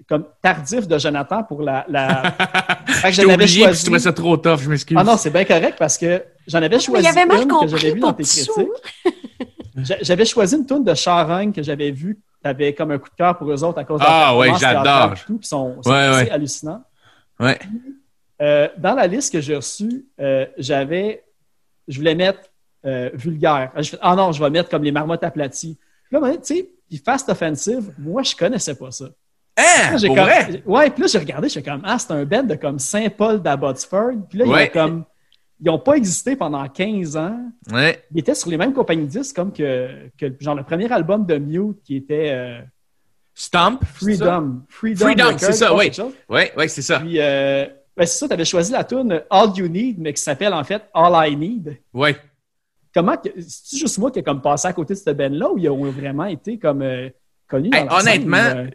comme tardifs de Jonathan pour la. la... Avais oublié, puis choisi- je trouvais ça trop tough, je m'excuse. Ah non, c'est bien correct parce que j'en avais Mais choisi il avait mal une que compris j'avais vue dans tes critiques. J'a- J'avais choisi une tune de Charogne que j'avais vue. Tu avais comme un coup de cœur pour eux autres à cause de Ah la ouais, j'adore. théâtrale et tout, puis Ils sont, sont Ouais, assez ouais. hallucinants. Ouais. Euh, dans la liste que j'ai reçue, euh, j'avais. Je voulais mettre euh, vulgaire. Je fais, ah non, je vais mettre comme les marmottes aplaties. Puis là, tu sais, puis Fast Offensive, moi, je connaissais pas ça. Hein? Là, j'ai Pour comme- vrai? Ouais, puis là, j'ai regardé, j'étais comme, ah, c'est un band de comme Saint-Paul d'Abbotsford. Puis là, ils Ouais. ont comme. Ils n'ont pas existé pendant 15 ans. Ouais. Ils étaient sur les mêmes compagnies de disques, comme que, que genre le premier album de Mute qui était euh, Stomp? Freedom. Freedom, Freedom, c'est ça, oui. Ouais, ouais, c'est ça. Puis, euh, ben, c'est ça, tu avais choisi la tune All You Need, mais qui s'appelle en fait All I Need. Ouais. Comment, c'est juste moi qui ai comme passé à côté de cette band-là ou ils ont vraiment été comme euh, connus Hey, scène, honnêtement, euh,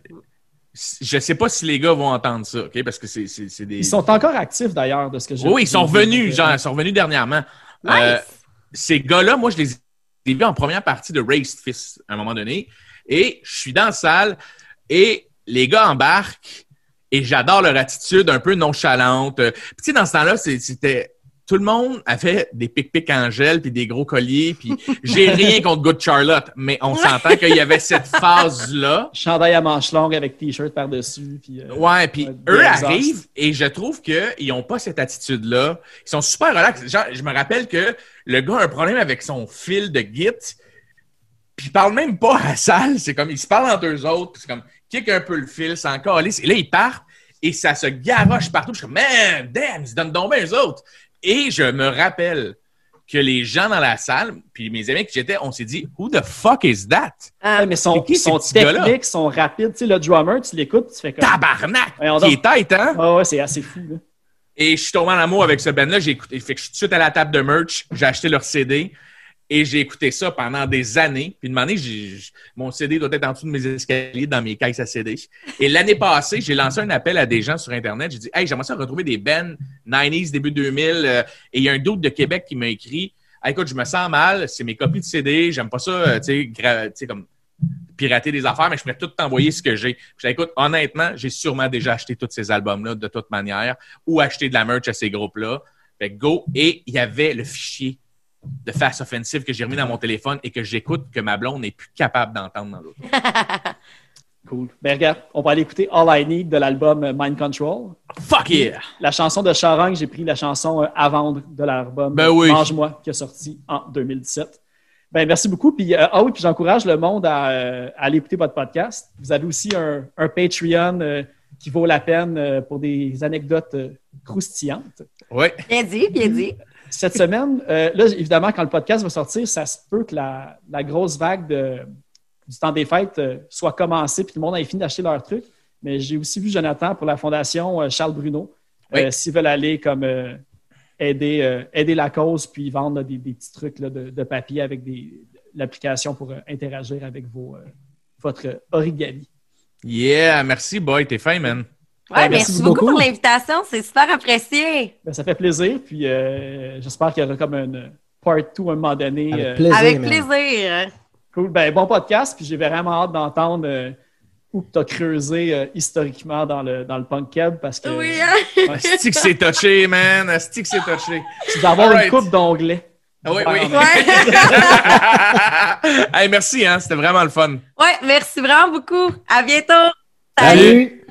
Je sais pas si les gars vont entendre ça, OK? Parce que c'est c'est- c'est des. ils sont encore actifs d'ailleurs de ce que j'ai Oui, ils sont revenus, genre, ils sont revenus dernièrement. Nice. Euh, ces gars-là, moi, je les ai vus en première partie de Raised Fist à un moment donné. Et je suis dans la salle et les gars embarquent et j'adore leur attitude un peu nonchalante. Euh, Puis, tu sais, dans ce temps-là, c'était. Tout le monde avait des pic-pics en gel puis des gros colliers. Puis j'ai rien contre Good Charlotte, mais on s'entend qu'il y avait cette phase-là. Chandail à manches longues avec t-shirt par-dessus. Puis, euh, Ouais, puis Ouais, eux des exhausts. arrivent et je trouve qu'ils n'ont pas cette attitude-là. Ils sont super relax. Genre, je me rappelle que le gars a un problème avec son fil de git, puis il parle même pas à la salle. C'est comme, ils se parlent entre eux autres, puis c'est comme, kick un peu le fil, c'est encore Et là, ils partent et ça se garoche partout. Je suis comme, man, damn, ils se donnent donc bien eux autres. Et je me rappelle que les gens dans la salle, puis mes amis que j'étais, on s'est dit, who the fuck is that? Ah, mais sont, c'est qui, ils ces sont petits gars-là? techniques, sont rapides. Tu sais, le drummer, tu l'écoutes, tu fais comme. Tabarnak! Qui donc. est tête, hein? Ah ouais, c'est assez fou. Là. Et je suis tombé en amour avec ce band-là. J'ai écouté, fait que je suis tout de suite à la table de merch. J'ai acheté leur CD et j'ai écouté ça pendant des années. Puis une année, j'ai, mon CD doit être en dessous de mes escaliers dans mes caisses à CD. Et l'année passée, j'ai lancé un appel à des gens sur Internet. J'ai dit, hey, j'aimerais ça retrouver des bands 90s, début 2000. euh, et il y a un doute de Québec qui m'a écrit, écoute, je me sens mal. C'est mes copies de CD. J'aime pas ça, euh, tu sais, comme pirater des affaires, mais je pourrais tout t'envoyer ce que j'ai. Dis, écoute, honnêtement, j'ai sûrement déjà acheté tous ces albums-là de toute manière ou acheté de la merch à ces groupes-là. Fait que go. Et il y avait le fichier de Fast Offensive que j'ai remis dans mon téléphone et que j'écoute que ma blonde n'est plus capable d'entendre dans l'autre. Cool. Ben regarde, on va aller écouter All I Need de l'album euh, Mind Control. Fuck yeah! La chanson de Charogne, j'ai pris la chanson euh, à vendre de l'album Ben oui. Mange-moi, qui est sorti en 2017. Ben, merci beaucoup. Puis, euh, ah oui, puis j'encourage le monde à, euh, à aller écouter votre podcast. Vous avez aussi un, un Patreon euh, qui vaut la peine euh, pour des anecdotes euh, croustillantes. Ouais. Bien dit, bien dit. Cette semaine, euh, là, évidemment, quand le podcast va sortir, ça se peut que la, la grosse vague de- du temps des fêtes euh, soit commencée puis tout le monde ait fini d'acheter leurs trucs. Mais j'ai aussi vu Jonathan pour la Fondation euh, Charles Bruno. Oui. S'ils veulent aller comme aider, aider la cause puis vendre là, des, des petits trucs là, de, de papier avec des, l'application pour interagir avec vos, votre origami. Yeah, merci, boy. T'es fin, man. Ouais, Ouais, merci, merci beaucoup beaucoup. pour l'invitation. C'est super apprécié. Ben, ça fait plaisir. Puis euh, j'espère qu'il y aura comme une part 2 à un moment donné. Avec euh, plaisir. Avec plaisir. Cool. Ben, bon podcast. Puis j'ai vraiment hâte d'entendre euh, où tu as creusé euh, historiquement dans le, dans le punk keb parce que Oui, hein? Que c'est touché, man. Asti que c'est touché. tu dois avoir une coupe d'onglets. Ah oui, oui. Ouais. hey, merci, hein. C'était vraiment le fun. ouais, merci vraiment beaucoup. À bientôt. Salut!